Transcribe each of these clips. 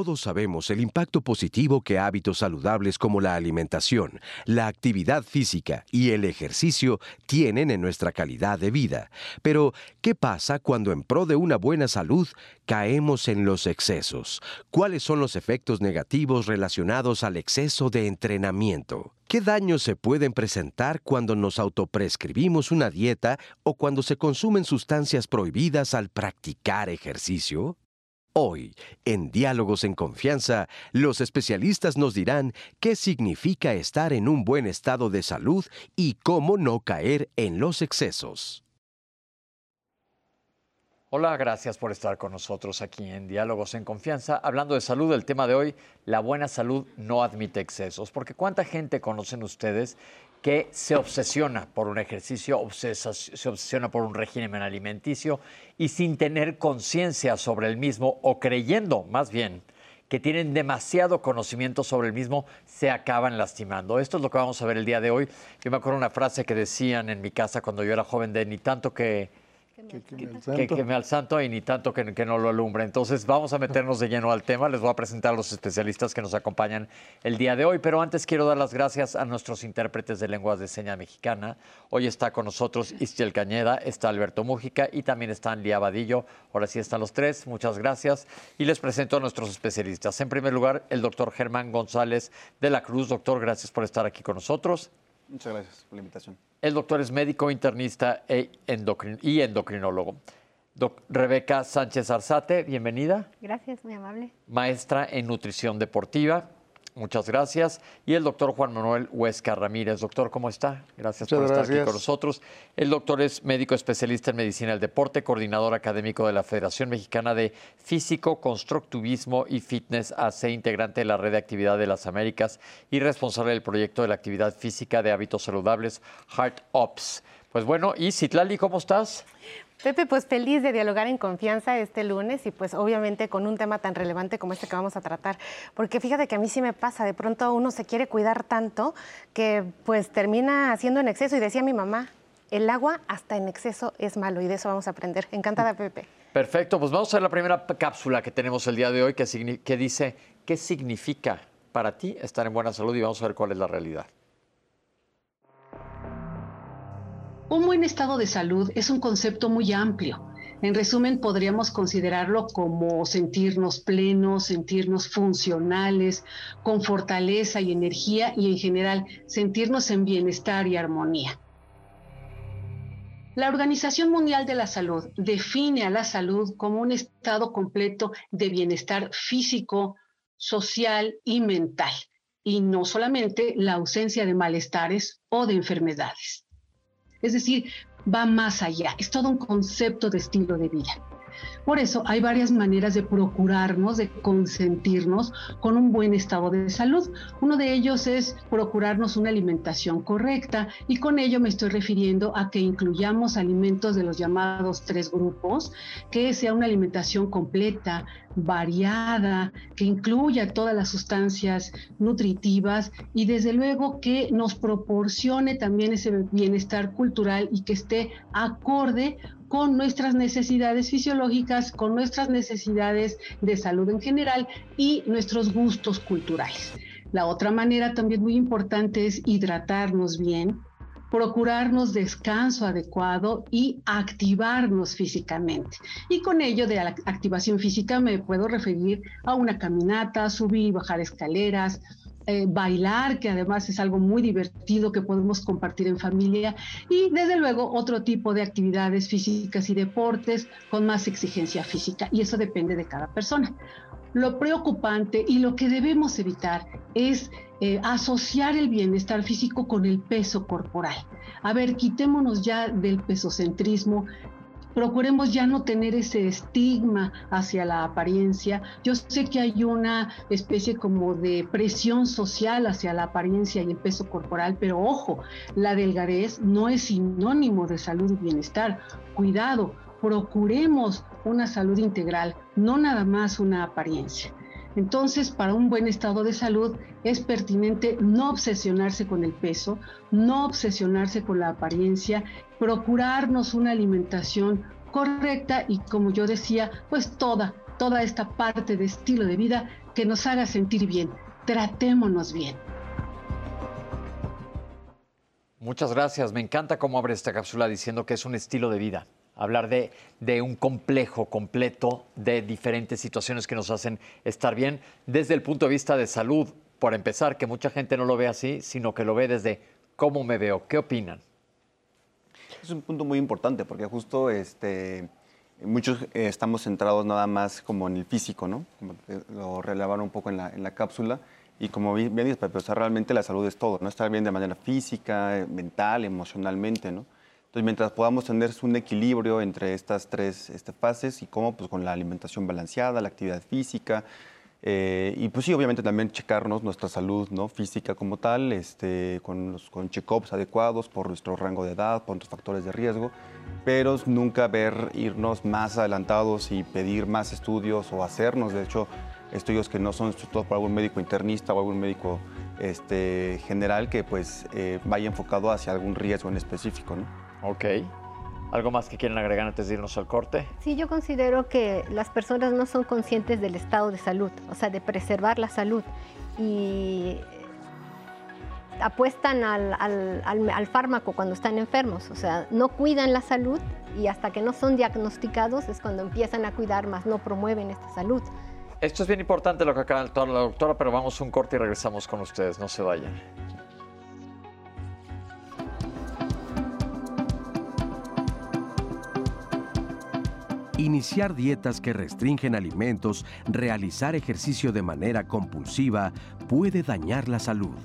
Todos sabemos el impacto positivo que hábitos saludables como la alimentación, la actividad física y el ejercicio tienen en nuestra calidad de vida. Pero, ¿qué pasa cuando en pro de una buena salud caemos en los excesos? ¿Cuáles son los efectos negativos relacionados al exceso de entrenamiento? ¿Qué daños se pueden presentar cuando nos autoprescribimos una dieta o cuando se consumen sustancias prohibidas al practicar ejercicio? Hoy, en Diálogos en Confianza, los especialistas nos dirán qué significa estar en un buen estado de salud y cómo no caer en los excesos. Hola, gracias por estar con nosotros aquí en Diálogos en Confianza. Hablando de salud, el tema de hoy, la buena salud no admite excesos, porque ¿cuánta gente conocen ustedes que se obsesiona por un ejercicio, se obsesiona por un régimen alimenticio y sin tener conciencia sobre el mismo o creyendo más bien que tienen demasiado conocimiento sobre el mismo, se acaban lastimando. Esto es lo que vamos a ver el día de hoy. Yo me acuerdo una frase que decían en mi casa cuando yo era joven de ni tanto que que queme al santo y ni tanto que, no lo alumbre. Entonces vamos a meternos de lleno al tema. Les voy a presentar a los especialistas que nos acompañan el día de hoy. Pero antes quiero dar las gracias a nuestros intérpretes de lenguas de señas mexicana. Hoy está con nosotros Istiel Cañeda, está Alberto Mújica y también está Lía Vadillo. Ahora sí están los tres. Muchas gracias. Y les presento a nuestros especialistas. En primer lugar, el doctor Germán González de la Cruz. Doctor, gracias por estar aquí con nosotros. Muchas gracias por la invitación. El doctor es médico internista e y endocrinólogo. Rebeca Sánchez Arzate, bienvenida. Gracias, muy amable. Maestra en nutrición deportiva. Muchas gracias. Y el doctor Juan Manuel Huesca Ramírez. Doctor, ¿cómo está? Gracias por estar aquí con nosotros. El doctor es médico especialista en medicina del deporte, coordinador académico de la Federación Mexicana de Físico, Constructivismo y Fitness AC, integrante de la Red de Actividad de las Américas y responsable del proyecto de la actividad física de hábitos saludables Heart Ops. Pues bueno, y Citlali, ¿cómo estás? Pepe, pues feliz de dialogar en confianza este lunes y pues obviamente con un tema tan relevante como este que vamos a tratar. Porque fíjate que a mí sí me pasa, de pronto uno se quiere cuidar tanto que pues termina haciendo en exceso. Y decía mi mamá, el agua hasta en exceso es malo y de eso vamos a aprender. Encantada, Pepe. Perfecto, pues vamos a ver la primera cápsula que tenemos el día de hoy que, que dice, ¿qué significa para ti estar en buena salud? Y vamos a ver cuál es la realidad. Un buen estado de salud es un concepto muy amplio. En resumen, podríamos considerarlo como sentirnos plenos, sentirnos funcionales, con fortaleza y energía y en general sentirnos en bienestar y armonía. La Organización Mundial de la Salud define a la salud como un estado completo de bienestar físico, social y mental, y no solamente la ausencia de malestares o de enfermedades. Es decir, va más allá, es todo un concepto de estilo de vida. Por eso hay varias maneras de procurarnos, de consentirnos con un buen estado de salud. Uno de ellos es procurarnos una alimentación correcta y con ello me estoy refiriendo a que incluyamos alimentos de los llamados tres grupos, que sea una alimentación completa, variada, que incluya todas las sustancias nutritivas y desde luego que nos proporcione también ese bienestar cultural y que esté acorde con nuestras necesidades fisiológicas, con nuestras necesidades de salud en general y nuestros gustos culturales. La otra manera también muy importante es hidratarnos bien, procurarnos descanso adecuado y activarnos físicamente. Y con ello de la activación física me puedo referir a una caminata, subir y bajar escaleras, eh, bailar, que además es algo muy divertido que podemos compartir en familia, y desde luego otro tipo de actividades físicas y deportes con más exigencia física, y eso depende de cada persona. Lo preocupante y lo que debemos evitar es eh, asociar el bienestar físico con el peso corporal. A ver, quitémonos ya del pesocentrismo, procuremos ya no tener ese estigma hacia la apariencia. Yo sé que hay una especie como de presión social hacia la apariencia y el peso corporal, pero ojo, la delgadez no es sinónimo de salud y bienestar. Cuidado, procuremos una salud integral, no nada más una apariencia. Entonces, para un buen estado de salud es pertinente no obsesionarse con el peso, no obsesionarse con la apariencia, procurarnos una alimentación correcta y como yo decía, pues toda, toda esta parte de estilo de vida que nos haga sentir bien. Tratémonos bien. Muchas gracias. Me encanta cómo abre esta cápsula diciendo que es un estilo de vida. Hablar de, de, un complejo completo de diferentes situaciones que nos hacen estar bien desde el punto de vista de salud. Por empezar, que mucha gente no lo ve así, sino que lo ve desde cómo me veo. ¿Qué opinan? Es un punto muy importante porque justo este, muchos eh, estamos centrados nada más como en el físico, ¿no? Como lo relevaron un poco en la, en la cápsula. Y como bien dices, Pepe, o realmente la salud es todo, ¿no? Estar bien de manera física, mental, emocionalmente, ¿no? Entonces, mientras podamos tener un equilibrio entre estas tres este, fases y cómo, pues con la alimentación balanceada, la actividad física, eh, y pues sí, obviamente también checarnos nuestra salud ¿no? física como tal, este, con, los, check-ups adecuados por nuestro rango de edad, por nuestros factores de riesgo, pero nunca ver irnos más adelantados y pedir más estudios o hacernos, de hecho, estudios que no son estudiados por algún médico internista o algún médico este, general que pues eh, vaya enfocado hacia algún riesgo en específico. ¿no? Ok. ¿Algo más que quieren agregar antes de irnos al corte? Sí, yo considero que las personas no son conscientes del estado de salud, o sea, de preservar la salud. Y apuestan al, al, al, al, fármaco cuando están enfermos, o sea, no cuidan la salud y hasta que no son diagnosticados es cuando empiezan a cuidar, más no promueven esta salud. Esto es bien importante lo que acaba de la doctora, pero vamos un corte y regresamos con ustedes, no se vayan. Iniciar dietas que restringen alimentos, realizar ejercicio de manera compulsiva puede dañar la salud.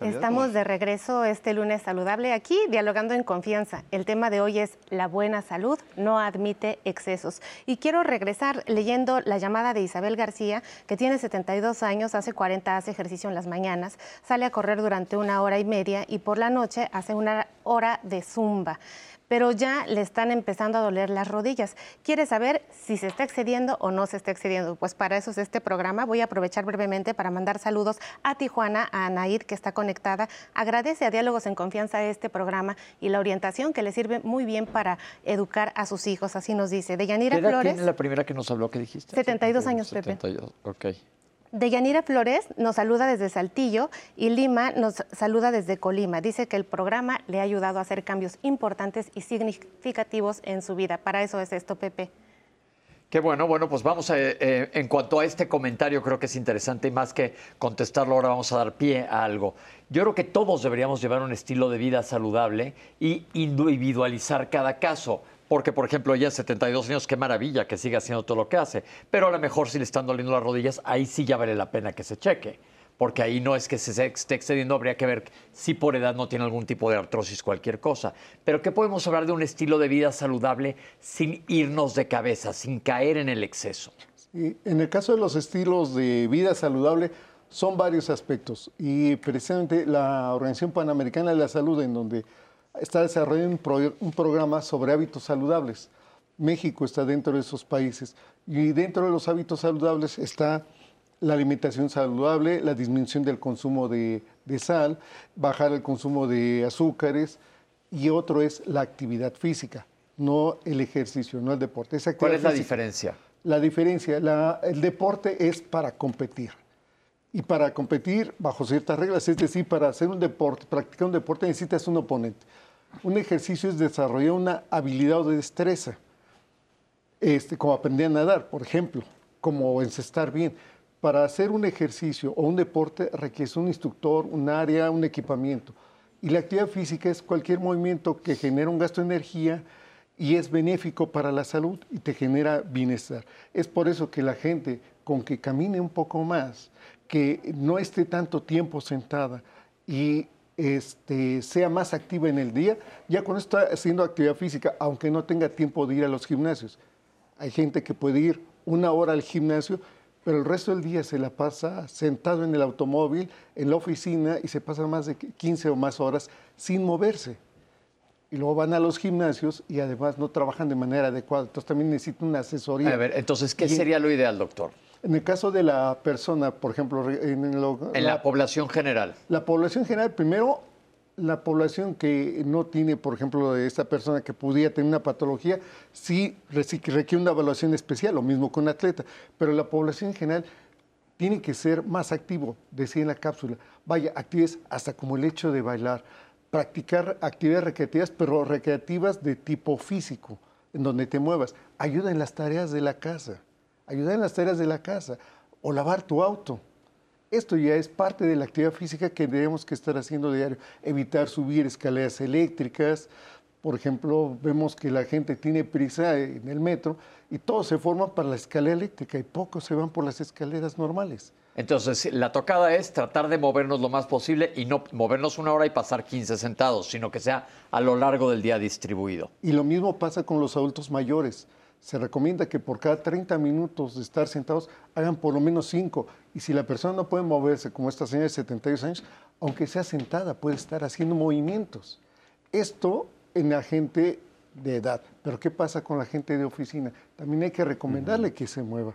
Estamos de regreso este lunes saludable aquí, dialogando en confianza. El tema de hoy es la buena salud no admite excesos. Y quiero regresar leyendo la llamada de Isabel García, que tiene 72 años, hace 40 hace ejercicio en las mañanas, sale a correr durante una hora y media y por la noche hace una hora de zumba pero ya le están empezando a doler las rodillas. Quiere saber si se está excediendo o no se está excediendo. Pues para eso es este programa. Voy a aprovechar brevemente para mandar saludos a Tijuana, a Anaid, que está conectada. Agradece a Diálogos en Confianza este programa y la orientación que le sirve muy bien para educar a sus hijos. Así nos dice. Deyanira Flores. ¿Quién es la primera que nos habló que dijiste? 72 años, 72. Pepe. Ok. Deyanira Flores nos saluda desde Saltillo y Lima nos saluda desde Colima. Dice que el programa le ha ayudado a hacer cambios importantes y significativos en su vida. Para eso es esto, Pepe. Qué bueno, bueno, pues vamos a, eh, en cuanto a este comentario, creo que es interesante y más que contestarlo ahora vamos a dar pie a algo. Yo creo que todos deberíamos llevar un estilo de vida saludable y individualizar cada caso. Porque, por ejemplo, ella 72 años, qué maravilla que siga haciendo todo lo que hace. Pero a lo mejor si le están doliendo las rodillas, ahí sí ya vale la pena que se cheque. Porque ahí no es que se esté excediendo, habría que ver si por edad no tiene algún tipo de artrosis, cualquier cosa. Pero ¿qué podemos hablar de un estilo de vida saludable sin irnos de cabeza, sin caer en el exceso? En el caso de los estilos de vida saludable, son varios aspectos. Y precisamente la Organización Panamericana de la Salud, en donde está desarrollando un, pro, un, programa sobre hábitos saludables. México está dentro de esos países y dentro de los hábitos saludables está la alimentación saludable, la disminución del consumo de, de sal, bajar el consumo de azúcares y otro es la actividad física, no el ejercicio, no el deporte. Esa ¿Cuál es la física, diferencia? La diferencia, la, el deporte es para competir y para competir bajo ciertas reglas, es decir, para hacer un deporte, practicar un deporte necesitas un oponente. Un ejercicio es desarrollar una habilidad o destreza, este, como aprender a nadar, por ejemplo, como encestar bien. Para hacer un ejercicio o un deporte requiere un instructor, un área, un equipamiento. Y la actividad física es cualquier movimiento que genera un gasto de energía y es benéfico para la salud y te genera bienestar. Es por eso que la gente con que camine un poco más, que no esté tanto tiempo sentada y este, sea más activa en el día, ya cuando está haciendo actividad física, aunque no tenga tiempo de ir a los gimnasios. Hay gente que puede ir una hora al gimnasio, pero el resto del día se la pasa sentado en el automóvil, en la oficina y se pasa más de 15 o más horas sin moverse. Y luego van a los gimnasios y además no trabajan de manera adecuada. Entonces también necesitan una asesoría. A ver, entonces, ¿qué sería lo ideal, doctor? En el caso de la persona, por ejemplo, en, lo, en la, la, población general. La población general, primero, la población que no tiene, por ejemplo, esta persona que pudiera tener una patología, sí requiere una evaluación especial, lo mismo con un atleta, pero la población en general tiene que ser más activo, decía en la cápsula. Vaya, actividades hasta como el hecho de bailar, practicar actividades recreativas, pero recreativas de tipo físico, en donde te muevas. Ayuda en las tareas de la casa, ayuda en las tareas de la casa, o lavar tu auto. Esto ya es parte de la actividad física que debemos que estar haciendo diario. Evitar subir escaleras eléctricas. Por ejemplo, vemos que la gente tiene prisa en el metro y todos se forman para la escalera eléctrica y pocos se van por las escaleras normales. Entonces, la tocada es tratar de movernos lo más posible y no movernos una hora y pasar 15 sentados, sino que sea a lo largo del día distribuido. Y lo mismo pasa con los adultos mayores se recomienda que por cada 30 minutos de estar sentados hagan por lo menos 5. Y si la persona no puede moverse, como esta señora de 72 años, aunque sea sentada, puede estar haciendo movimientos. Esto en la gente de edad. Pero ¿qué pasa con la gente de oficina? También hay que recomendarle que se mueva,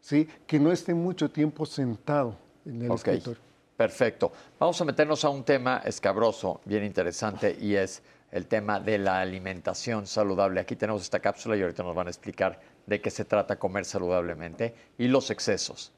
¿sí? que no esté mucho tiempo sentado en el escritorio. Perfecto. Vamos a meternos a un tema escabroso, bien interesante, y es el tema de la alimentación saludable. Aquí tenemos esta cápsula y ahorita nos van a explicar de qué se trata comer saludablemente y los excesos.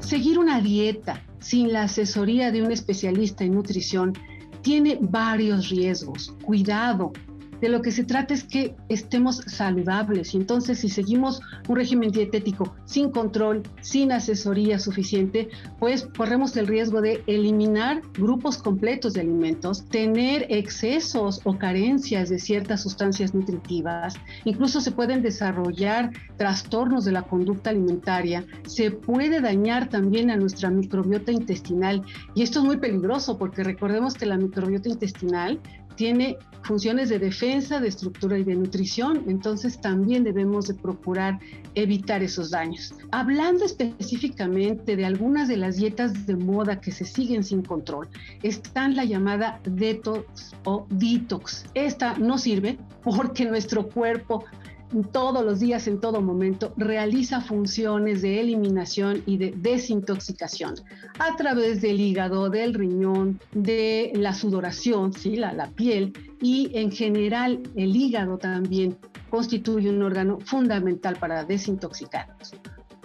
Seguir una dieta sin la asesoría de un especialista en nutrición tiene varios riesgos. Cuidado, de lo que se trata es que estemos saludables. Y entonces, si seguimos un régimen dietético sin control, sin asesoría suficiente, pues corremos el riesgo de eliminar grupos completos de alimentos, tener excesos o carencias de ciertas sustancias nutritivas. Incluso se pueden desarrollar trastornos de la conducta alimentaria. Se puede dañar también a nuestra microbiota intestinal. Y esto es muy peligroso porque recordemos que la microbiota intestinal tiene funciones de defensa, de estructura y de nutrición, entonces también debemos de procurar evitar esos daños. Hablando específicamente de algunas de las dietas de moda que se siguen sin control, están la llamada detox o detox. Esta no sirve porque nuestro cuerpo todos los días, en todo momento, realiza funciones de eliminación y de desintoxicación a través del hígado, del riñón, de la sudoración, ¿sí? la, piel y en general el hígado también constituye un órgano fundamental para desintoxicarnos.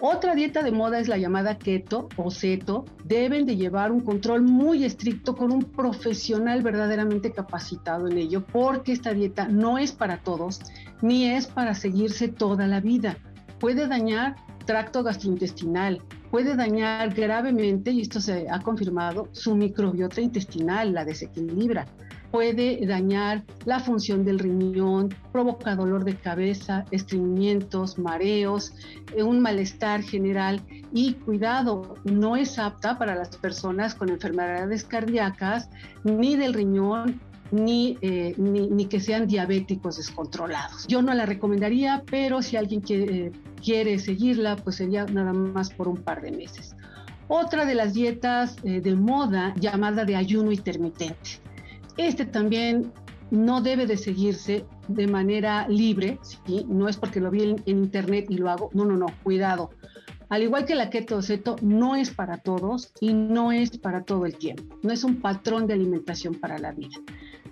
Otra dieta de moda es la llamada keto o ceto. Deben de llevar un control muy estricto con un profesional verdaderamente capacitado en ello, porque esta dieta no es para todos ni es para seguirse toda la vida. Puede dañar tracto gastrointestinal, puede dañar gravemente, y esto se ha confirmado, su microbiota intestinal, la desequilibra puede dañar la función del riñón, provoca dolor de cabeza, estreñimientos, mareos, eh, un malestar general y cuidado, no es apta para las personas con enfermedades cardíacas ni del riñón ni, eh, ni, que sean diabéticos descontrolados. Yo no la recomendaría, pero si alguien quiere, quiere seguirla, pues sería nada más por un par de meses. Otra de las dietas eh, de moda llamada de ayuno intermitente. Este también no debe de seguirse de manera libre, ¿sí? no es porque lo vi en, internet y lo hago, no, no, no, cuidado. Al igual que la keto no es para todos y no es para todo el tiempo, no es un patrón de alimentación para la vida.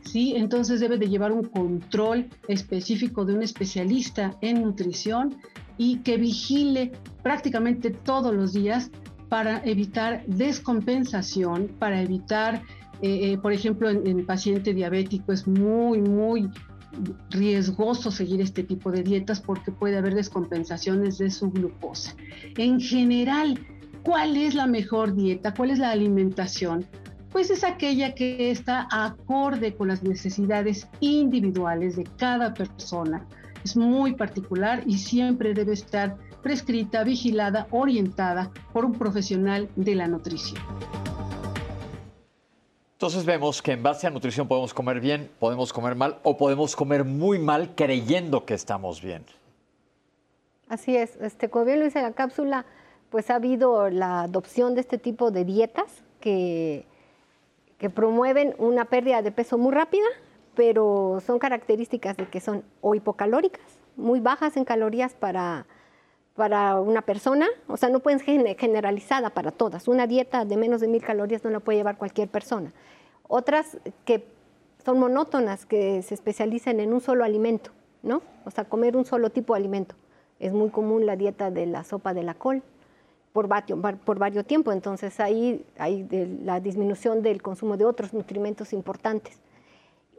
¿Sí? Entonces debe de llevar un control específico de un especialista en nutrición y que vigile prácticamente todos los días para evitar descompensación, para evitar eh, eh, por ejemplo, en, en, paciente diabético es muy, muy riesgoso seguir este tipo de dietas porque puede haber descompensaciones de su glucosa. En general, ¿cuál es la mejor dieta? ¿Cuál es la alimentación? Pues es aquella que está acorde con las necesidades individuales de cada persona. Es muy particular y siempre debe estar prescrita, vigilada, orientada por un profesional de la nutrición. Entonces vemos que en base a nutrición podemos comer bien, podemos comer mal o podemos comer muy mal creyendo que estamos bien. Así es, este, como bien lo dice la cápsula, pues ha habido la adopción de este tipo de dietas que, que promueven una pérdida de peso muy rápida, pero son características de que son o hipocalóricas, muy bajas en calorías para, para una persona, o sea, no pueden ser generalizada para todas. Una dieta de menos de mil calorías no la puede llevar cualquier persona. Otras que son monótonas, que se especializan en un solo alimento, ¿no? O sea, comer un solo tipo de alimento. Es muy común la dieta de la sopa de la col por varios, por varios tiempo, entonces ahí hay la disminución del consumo de otros nutrimentos importantes.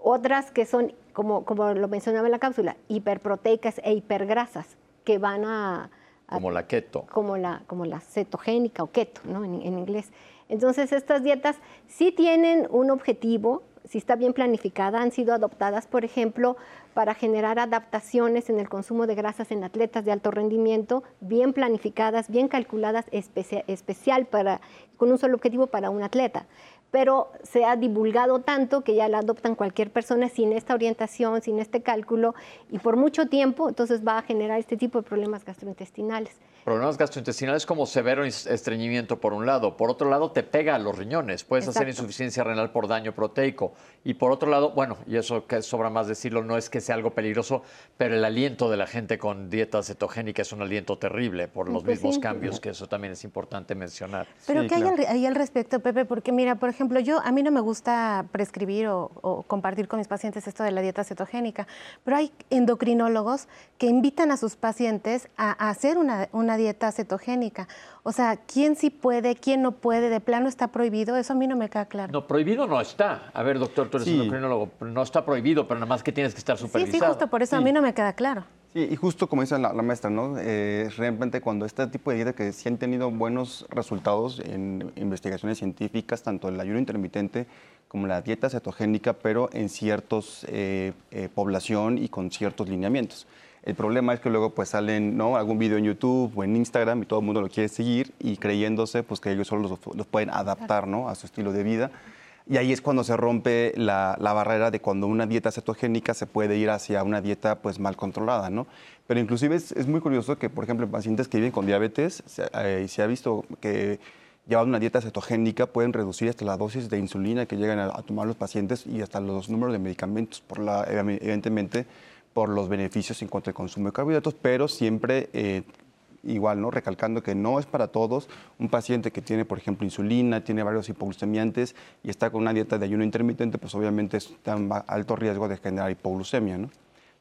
Otras que son, como, como lo mencionaba en la cápsula, hiperproteicas e hipergrasas, que van a, como la keto. Como la, como la cetogénica o keto, ¿no? En, en, inglés. Entonces, estas dietas sí tienen un objetivo, si está bien planificada, han sido adoptadas, por ejemplo, para generar adaptaciones en el consumo de grasas en atletas de alto rendimiento, bien planificadas, bien calculadas, especial para, con un solo objetivo para un atleta pero se ha divulgado tanto que ya la adoptan cualquier persona sin esta orientación, sin este cálculo, y por mucho tiempo, entonces va a generar este tipo de problemas gastrointestinales. Problemas gastrointestinales como severo estreñimiento por un lado, por otro lado te pega a los riñones, puedes hacer insuficiencia renal por daño proteico. Y por otro lado, bueno, y eso que sobra más decirlo, no es que sea algo peligroso, pero el aliento de la gente con dieta cetogénica es un aliento terrible por los pues mismos cambios, que eso también es importante mencionar. Pero ¿qué hay ahí al respecto, Pepe? Porque mira, por ejemplo, yo a mí no me gusta prescribir o, o compartir con mis pacientes esto de la dieta cetogénica, pero hay endocrinólogos que invitan a sus pacientes a, hacer una, una dieta cetogénica. O sea, ¿quién sí puede, quién no puede? ¿De plano está prohibido? Eso a mí no me queda claro. No, prohibido no está. A ver, doctor, tú eres endocrinólogo. No está prohibido, pero nada más que tienes que estar supervisado. Sí, sí, justo por eso a mí no me queda claro. Sí, y justo como dice la, maestra, ¿no? Eh, realmente cuando este tipo de dieta que sí han tenido buenos resultados en investigaciones científicas, tanto el ayuno intermitente como la dieta cetogénica, pero en ciertos eh, eh, población y con ciertos lineamientos. El problema es que luego pues salen ¿no? algún video en YouTube o en Instagram y todo el mundo lo quiere seguir y creyéndose pues que ellos solo los, pueden adaptar ¿no? a su estilo de vida. Y ahí es cuando se rompe la, barrera de cuando una dieta cetogénica se puede ir hacia una dieta pues mal controlada, ¿no? Pero inclusive es, muy curioso que, por ejemplo, en pacientes que viven con diabetes, se, eh, se ha visto que llevando una dieta cetogénica pueden reducir hasta la dosis de insulina que llegan a, a tomar los pacientes y hasta los números de medicamentos, por la, evidentemente por los beneficios en cuanto al consumo de carbohidratos, pero siempre eh, igual, ¿no? Recalcando que no es para todos. Un paciente que tiene, por ejemplo, insulina, tiene varios hipoglucemiantes y está con una dieta de ayuno intermitente, pues obviamente está en alto riesgo de generar hipoglucemia, ¿no?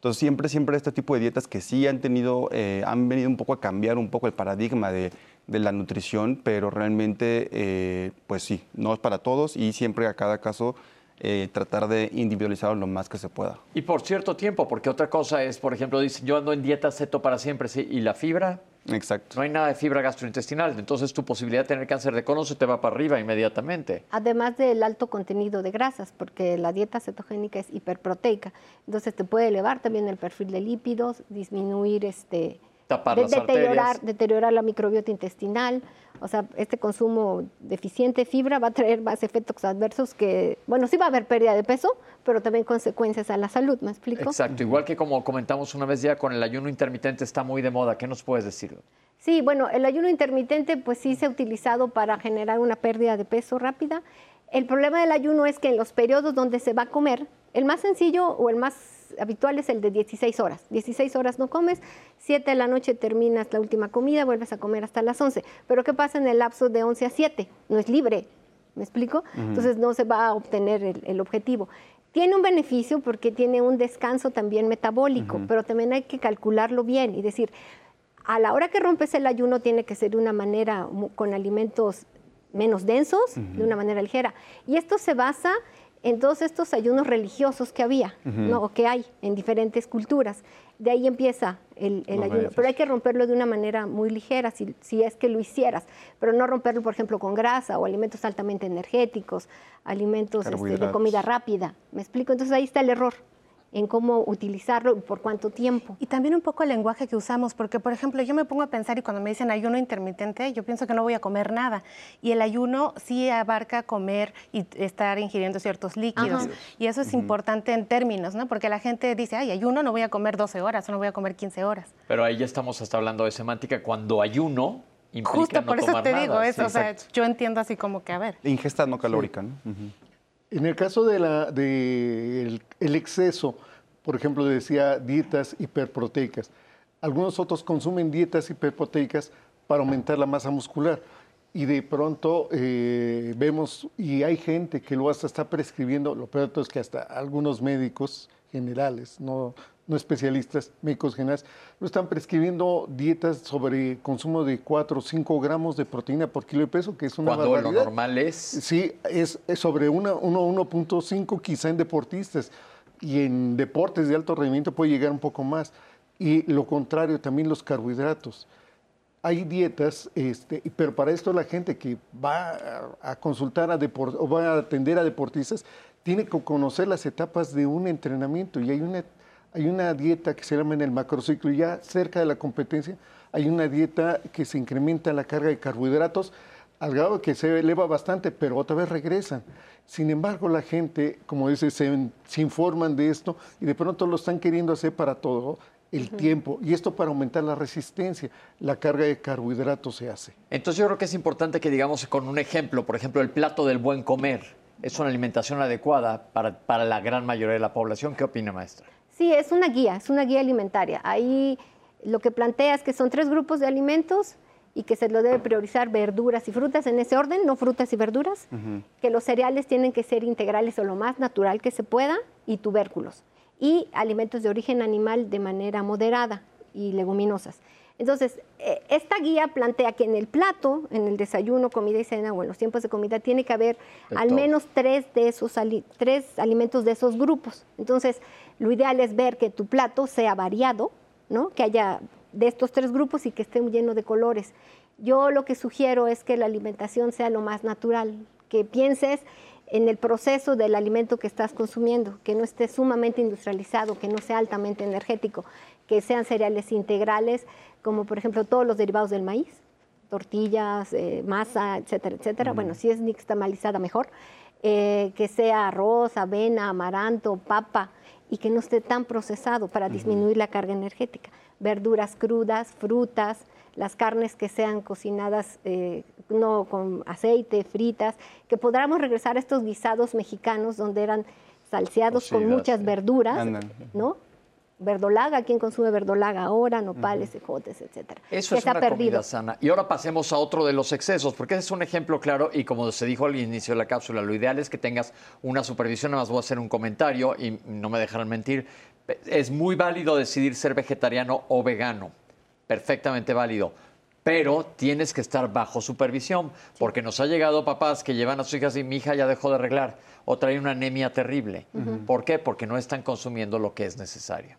Entonces siempre, siempre este tipo de dietas que sí han tenido, eh, han venido un poco a cambiar un poco el paradigma de, la nutrición, pero realmente, eh, pues sí, no es para todos y siempre a cada caso eh, tratar de individualizarlo lo más que se pueda. Y por cierto tiempo, porque otra cosa es, por ejemplo, dicen, yo ando en dieta ceto para siempre, ¿sí? ¿Y la fibra? Exacto. No hay nada de fibra gastrointestinal, entonces tu posibilidad de tener cáncer de colon se te va para arriba inmediatamente. Además del alto contenido de grasas, porque la dieta cetogénica es hiperproteica, entonces te puede elevar también el perfil de lípidos, disminuir este deteriorar, deteriorar la microbiota intestinal. O sea, este consumo deficiente de fibra va a traer más efectos adversos que, bueno, sí va a haber pérdida de peso, pero también consecuencias a la salud, ¿me explico? Exacto, igual que como comentamos una vez ya con el ayuno intermitente está muy de moda. ¿Qué nos puedes decir? Sí, bueno, el ayuno intermitente pues sí se ha utilizado para generar una pérdida de peso rápida. El problema del ayuno es que en los periodos donde se va a comer, el más sencillo o el más habitual es el de 16 horas. 16 horas no comes, 7 de la noche terminas la última comida, vuelves a comer hasta las 11. Pero ¿qué pasa en el lapso de 11 a 7? No es libre, ¿me explico? Entonces no se va a obtener el, objetivo. Tiene un beneficio porque tiene un descanso también metabólico, pero también hay que calcularlo bien y decir, a la hora que rompes el ayuno tiene que ser de una manera con alimentos menos densos, de una manera ligera. Y esto se basa en todos estos ayunos religiosos que había, ¿no? o que hay en diferentes culturas. De ahí empieza el, ayuno, pero hay que romperlo de una manera muy ligera, si, si, es que lo hicieras, pero no romperlo, por ejemplo, con grasa o alimentos altamente energéticos, alimentos este, de comida rápida. ¿Me explico? Entonces ahí está el error en cómo utilizarlo y por cuánto tiempo. Y también un poco el lenguaje que usamos, porque por ejemplo yo me pongo a pensar y cuando me dicen ayuno intermitente, yo pienso que no voy a comer nada. Y el ayuno sí abarca comer y estar ingiriendo ciertos líquidos. Y eso es importante en términos, ¿no? Porque la gente dice, ay, ayuno no voy a comer 12 horas o no voy a comer 15 horas. Pero ahí ya estamos hasta hablando de semántica. Cuando ayuno, implica Justo por eso te digo eso, o sea, yo entiendo así como que, a ver. Ingesta no calórica, ¿no? En el caso del de el exceso, por ejemplo, decía dietas hiperproteicas, Algunos otros consumen dietas hiperproteicas para aumentar la masa muscular. Y de pronto eh, vemos, y hay gente que lo hasta está prescribiendo, lo peor de es que hasta algunos médicos generales, no, no especialistas, médicos generales, lo están prescribiendo dietas sobre consumo de 4 o 5 gramos de proteína por kilo de peso, que es una Cuando barbaridad. lo normal es... Sí, es, es sobre una- uno- 1.5 quizá en deportistas y en deportes de alto rendimiento puede llegar un poco más. Y lo contrario, también los carbohidratos. Hay dietas, este, pero para esto la gente que va a, consultar a o va a atender a deportistas tiene que conocer las etapas de un entrenamiento y hay una, hay una dieta que se llama en el macrociclo y ya cerca de la competencia hay una dieta que se incrementa la carga de carbohidratos al grado que se eleva bastante, pero otra vez regresan. Sin embargo, la gente, como dice, se, se informan de esto y de pronto lo están queriendo hacer para todo el tiempo. Y esto para aumentar la resistencia. La carga de carbohidratos se hace. Entonces yo creo que es importante que digamos con un ejemplo, por ejemplo, el plato del buen comer es una alimentación adecuada para, para la gran mayoría de la población. ¿Qué opina, maestra? Sí, es una guía, es una guía alimentaria. Ahí lo que plantea es que son tres grupos de alimentos y que se lo debe priorizar verduras y frutas en ese orden, no frutas y verduras, que los cereales tienen que ser integrales o lo más natural que se pueda y tubérculos y alimentos de origen animal de manera moderada y leguminosas. Entonces, eh, esta guía plantea que en el plato, en el desayuno, comida y cena o en los tiempos de comida, tiene que haber De al todo. menos tres de esos tres alimentos de esos grupos. Entonces, lo ideal es ver que tu plato sea variado, ¿no? Que haya de estos tres grupos y que esté lleno de colores. Yo lo que sugiero es que la alimentación sea lo más natural, que pienses en el proceso del alimento que estás consumiendo, que no esté sumamente industrializado, que no sea altamente energético, que sean cereales integrales, como por ejemplo todos los derivados del maíz, tortillas, eh, masa, etcétera, etcétera. Bueno, si es nixtamalizada mejor, eh, que sea arroz, avena, amaranto, papa y que no esté tan procesado para disminuir la carga energética. Verduras crudas, frutas, las carnes que sean cocinadas eh, no con aceite, fritas, que podamos regresar a estos guisados mexicanos donde eran salseados con Cocidas, muchas verduras. ¿no? Verdolaga, ¿quién consume verdolaga ahora? Nopales, ejotes, etcétera. Eso que es una perdido. comida sana. Y ahora pasemos a otro de los excesos, porque ese es un ejemplo claro y como se dijo al inicio de la cápsula, lo ideal es que tengas una supervisión, nada más voy a hacer un comentario y no me dejarán mentir. Es muy válido decidir ser vegetariano o vegano, perfectamente válido, pero tienes que estar bajo supervisión, porque nos ha llegado papás que llevan a sus hijas y mi hija ya dejó de arreglar o trae una anemia terrible. ¿Por qué? Porque no están consumiendo lo que es necesario.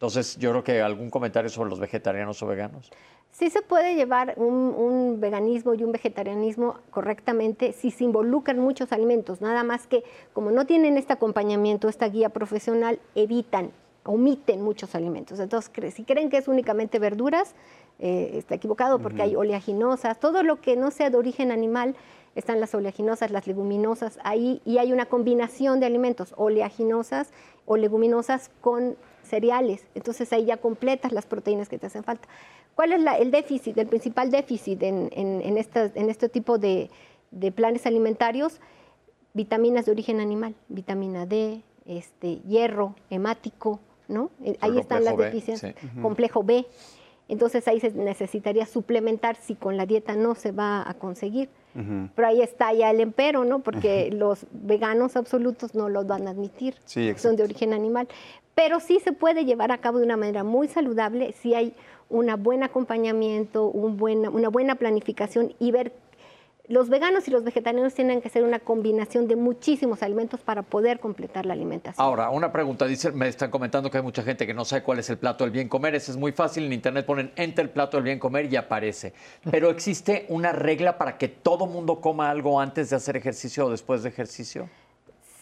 Entonces, yo creo que algún comentario sobre los vegetarianos o veganos. Sí se puede llevar un, un veganismo y un vegetarianismo correctamente si se involucran muchos alimentos, nada más que como no tienen este acompañamiento, esta guía profesional, evitan, omiten muchos alimentos. Entonces, si creen que es únicamente verduras, eh, está equivocado porque hay oleaginosas, todo lo que no sea de origen animal, están las oleaginosas, las leguminosas ahí, y hay una combinación de alimentos, oleaginosas o leguminosas con cereales. Entonces ahí ya completas las proteínas que te hacen falta. ¿Cuál es la- el déficit, el principal déficit en, en- en estas- en este tipo de, de planes alimentarios? Vitaminas de origen animal, vitamina D, este, hierro, hemático, ¿no? Eh, Ahí están las deficiencias. Complejo B. Entonces ahí se necesitaría suplementar si con la dieta no se va a conseguir. Pero ahí está ya el empero, ¿no? Porque los veganos absolutos no los van a admitir. Sí, son de origen animal. Pero sí se puede llevar a cabo de una manera muy saludable si hay un buen acompañamiento, una buena planificación y ver. Los veganos y los vegetarianos tienen que hacer una combinación de muchísimos alimentos para poder completar la alimentación. Ahora, una pregunta. Dice, me están comentando que hay mucha gente que no sabe cuál es el plato del bien comer. Ese es muy fácil. En internet ponen enter el plato del bien comer y aparece. Pero existe una regla para que todo mundo coma algo antes de hacer ejercicio o después de ejercicio.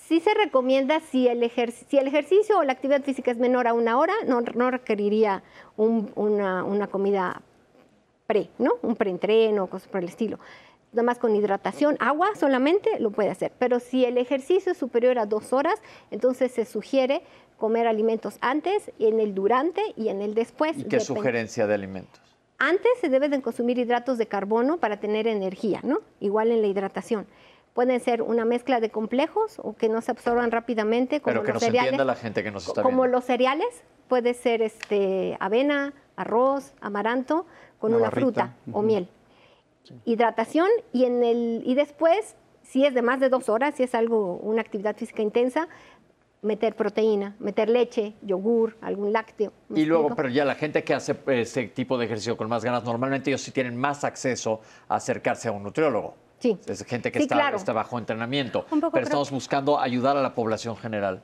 Sí se recomienda si el, si el ejercicio o la actividad física es menor a una hora, no, no requeriría un- una, una comida pre, ¿no? Un preentreno, cosas por el estilo. Nada más con hidratación, agua solamente lo puede hacer. Pero si el ejercicio es superior a dos horas, entonces se sugiere comer alimentos antes, en el durante y en el después. ¿Y qué Depende. sugerencia de alimentos? Antes se deben de consumir hidratos de carbono para tener energía, ¿no? Igual en la hidratación. Pueden ser una mezcla de complejos o que no se absorban rápidamente, como Pero que los nos cereales. entienda la gente que nos está como viendo. los cereales, puede ser este, avena, arroz, amaranto, con Una fruta o miel. Hidratación y, en el, y después, si es de más de dos horas, si es algo, una actividad física intensa, meter proteína, meter leche, yogur, algún lácteo. ¿me Y luego, pero ya la gente que hace ese tipo de ejercicio con más ganas, normalmente ellos sí tienen más acceso a acercarse a un nutriólogo. Sí. Es gente que Sí, está, claro. está bajo entrenamiento. Un poco pero estamos buscando ayudar a la población general.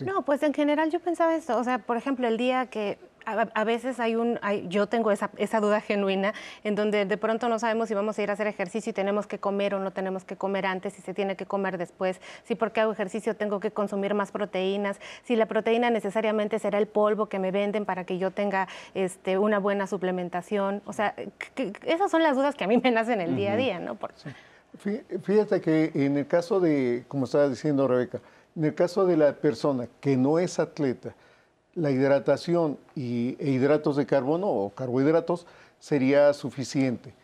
No, pues en general yo pensaba esto, o sea, por ejemplo, el día que a, a veces hay un, hay- yo tengo esa, esa duda genuina en donde de pronto no sabemos si vamos a ir a hacer ejercicio y tenemos que comer o no tenemos que comer antes, si se tiene que comer después, si porque hago ejercicio tengo que consumir más proteínas, si la proteína necesariamente será el polvo que me venden para que yo tenga este, una buena suplementación, o sea, que- que- esas son las dudas que a mí me nacen el día a día, ¿no? Por- Fí- Fíjate que en el caso de, como estaba diciendo Rebeca, en el caso de la persona que no es atleta, la hidratación y, e hidratos de carbono o carbohidratos sería suficiente.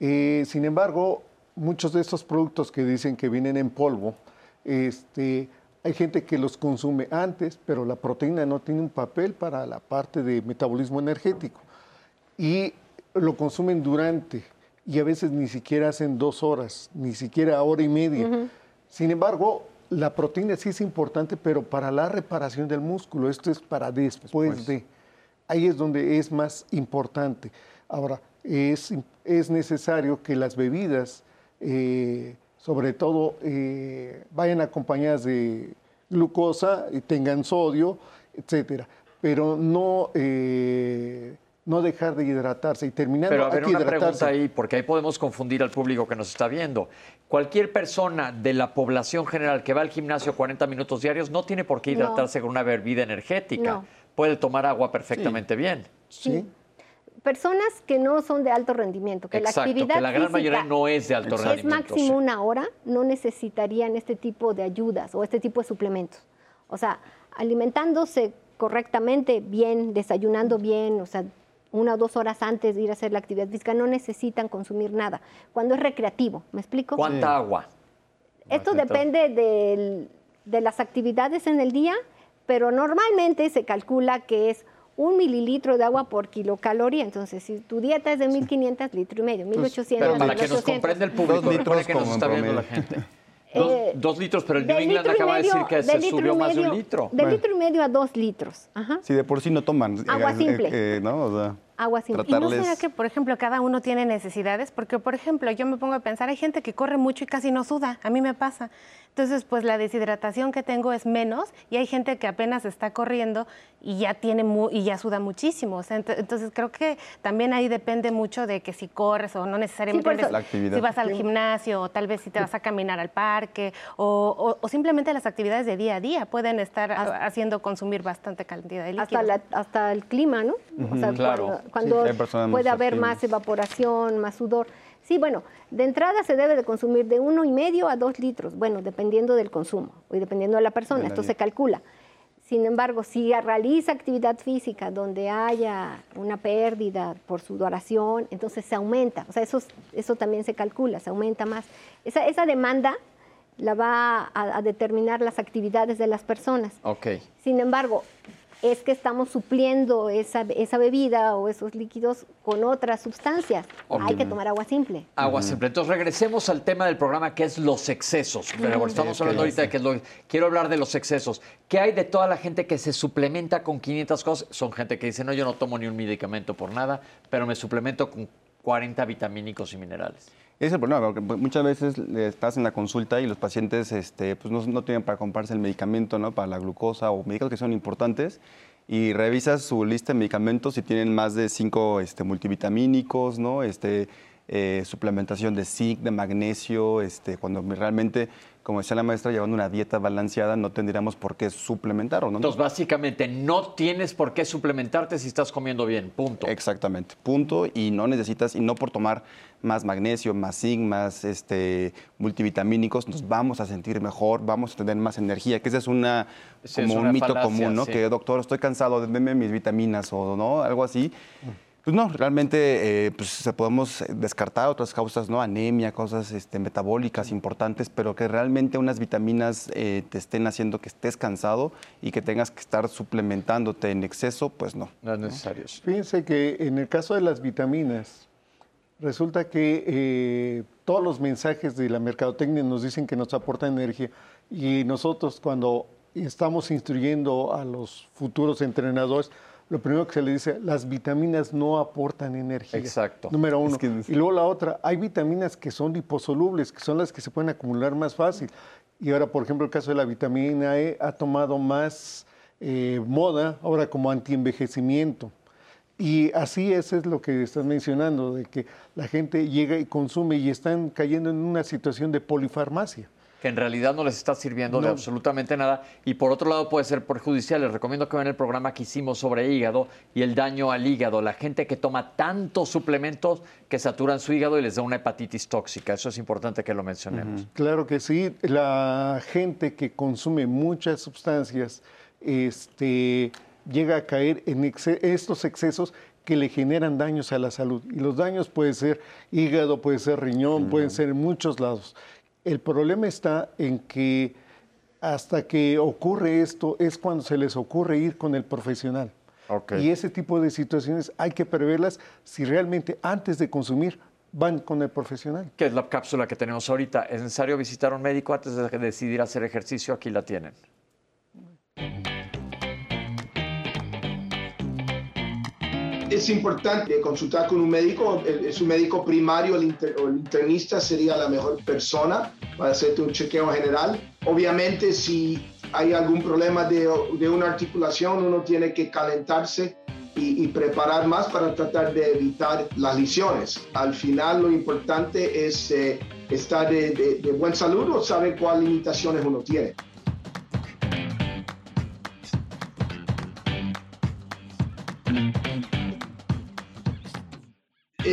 Eh, sin embargo, muchos de estos productos que dicen que vienen en polvo, este, hay gente que los consume antes, pero la proteína no tiene un papel para la parte de metabolismo energético y lo consumen durante y a veces ni siquiera hacen dos horas, ni siquiera hora y media. Sin embargo, la proteína sí es importante, pero para la reparación del músculo, esto es para después, de. Ahí es donde es más importante. Ahora, es, es necesario que las bebidas, eh, sobre todo, eh, vayan acompañadas de glucosa y tengan sodio, etcétera, pero no, eh, no dejar de hidratarse y terminando Pero a hay ver, que una hidratarse. pregunta ahí, porque ahí podemos confundir al público que nos está viendo. Cualquier persona de la población general que va al gimnasio 40 minutos diarios no tiene por qué No. hidratarse con una bebida energética. No. Puede tomar agua perfectamente bien. ¿sí? Personas que no son de alto rendimiento, que Exacto, la actividad que la gran mayoría no es de alto es rendimiento. máximo sí. una hora, no necesitarían este tipo de ayudas o este tipo de suplementos. O sea, alimentándose correctamente, bien, desayunando bien, o sea, una o dos horas antes de ir a hacer la actividad física, no necesitan consumir nada. Cuando es recreativo, ¿me explico? ¿Cuánta agua? Esto Bastante. depende del- de las actividades en el día, pero normalmente se calcula que es un mililitro de agua por kilocaloría. Entonces, si tu dieta es de 1500, litro y medio, 1800, Pero para que nos 1800. comprenda el público, Dos litros que nos como está viendo la gente. Dos, Eh, dos litros, pero el New de England acaba de decir medio- que de se subió más de un medio- litro. De litro y medio a dos litros. Ajá. Si de por sí no toman. Agua eh, simple. eh, ¿no? O sea, Agua simple. ¿Y no Tratarles- será que, por ejemplo, cada uno tiene necesidades? Porque, por ejemplo, yo me pongo a pensar, hay gente que corre mucho y casi no suda, a mí me pasa. Entonces, pues la deshidratación que tengo es menos y hay gente que apenas está corriendo y ya tiene mu- y ya suda muchísimo. O sea, ent- entonces creo que también ahí depende mucho de que si corres o no necesariamente tal vez si vas al gimnasio o tal vez si te vas a caminar al parque o, o- o simplemente las actividades de día a día pueden estar Hasta- haciendo consumir bastante cantidad de líquidos. hasta, la- hasta el clima, ¿no? O sea, claro. cuando, cuando Sí, puede haber más evaporación, más sudor. Sí, bueno, de entrada se debe de consumir de uno y medio a dos litros, bueno, dependiendo del consumo y dependiendo de la persona, De la esto se calcula. Sin embargo, si realiza actividad física donde haya una pérdida por sudoración, entonces se aumenta. O sea, eso, eso también se calcula, se aumenta más. Esa, esa demanda la va a, a determinar las actividades de las personas. Ok. Sin embargo, es que estamos supliendo esa, esa bebida o esos líquidos con otras sustancias. Hay que tomar agua simple. Agua simple. Entonces regresemos al tema del programa que es los excesos. Pero estamos hablando ahorita de que es lo quiero hablar de los excesos. ¿Qué hay de toda la gente que se suplementa con 500 cosas? Son gente que dice, "No, yo no tomo ni un medicamento por nada, pero me suplemento con 40 vitamínicos y minerales." Es el problema, porque muchas veces estás en la consulta y los pacientes este, pues, no, no tienen para comprarse el medicamento ¿no? para la glucosa o medicamentos que son importantes y revisas su lista de medicamentos y tienen más de cinco este, multivitamínicos, ¿no? este, eh, suplementación de zinc, de magnesio, este, cuando realmente, como decía la maestra, llevando una dieta balanceada no tendríamos por qué suplementar. ¿o no? Entonces, básicamente, no tienes por qué suplementarte si estás comiendo bien. Punto. Exactamente, punto. Y no necesitas, y no por tomar más magnesio, más zinc, más este, multivitamínicos, nos vamos a sentir mejor, vamos a tener más energía, que esa es una, Sí, como es un mito falacia, común, ¿no? sí. Que doctor, estoy cansado, denme mis vitaminas o no, algo así. Pues no, realmente eh, pues podemos descartar otras causas, ¿no? Anemia, cosas este, metabólicas importantes, pero que realmente unas vitaminas eh, te estén haciendo que estés cansado y que tengas que estar suplementándote en exceso, pues no. No es necesario. Fíjense que en el caso de las vitaminas, resulta que eh, todos los mensajes de la mercadotecnia nos dicen que nos aportan energía y nosotros cuando estamos instruyendo a los futuros entrenadores, lo primero que se le dice, las vitaminas no aportan energía. Exacto. Número uno. Y luego la otra, hay vitaminas que son liposolubles, que son las que se pueden acumular más fácil. Y ahora, por ejemplo, el caso de la vitamina E ha tomado más eh, moda ahora como antienvejecimiento. Y así eso es lo que estás mencionando, de que la gente llega y consume y están cayendo en una situación de polifarmacia que en realidad no les está sirviendo de absolutamente nada y por otro lado puede ser perjudicial. Les recomiendo que vean el programa que hicimos sobre hígado y el daño al hígado. La gente que toma tantos suplementos que saturan su hígado y les da una hepatitis tóxica. Eso es importante que lo mencionemos. Claro que sí. La gente que consume muchas sustancias este, llega a caer en estos excesos que le generan daños a la salud. Y los daños pueden ser hígado, puede ser riñón, pueden ser en muchos lados. El problema está en que hasta que ocurre esto es cuando se les ocurre ir con el profesional. Y ese tipo de situaciones hay que preverlas si realmente antes de consumir van con el profesional. ¿Qué es la cápsula que tenemos ahorita? ¿Es necesario visitar a un médico antes de decidir hacer ejercicio? Aquí la tienen. Es importante consultar con un médico, su médico primario o el internista sería la mejor persona para hacerte un chequeo general. Obviamente, si hay algún problema de, una articulación, uno tiene que calentarse y, preparar más para tratar de evitar las lesiones. Al final, lo importante es eh, estar de, de buen salud o saber cuáles limitaciones uno tiene.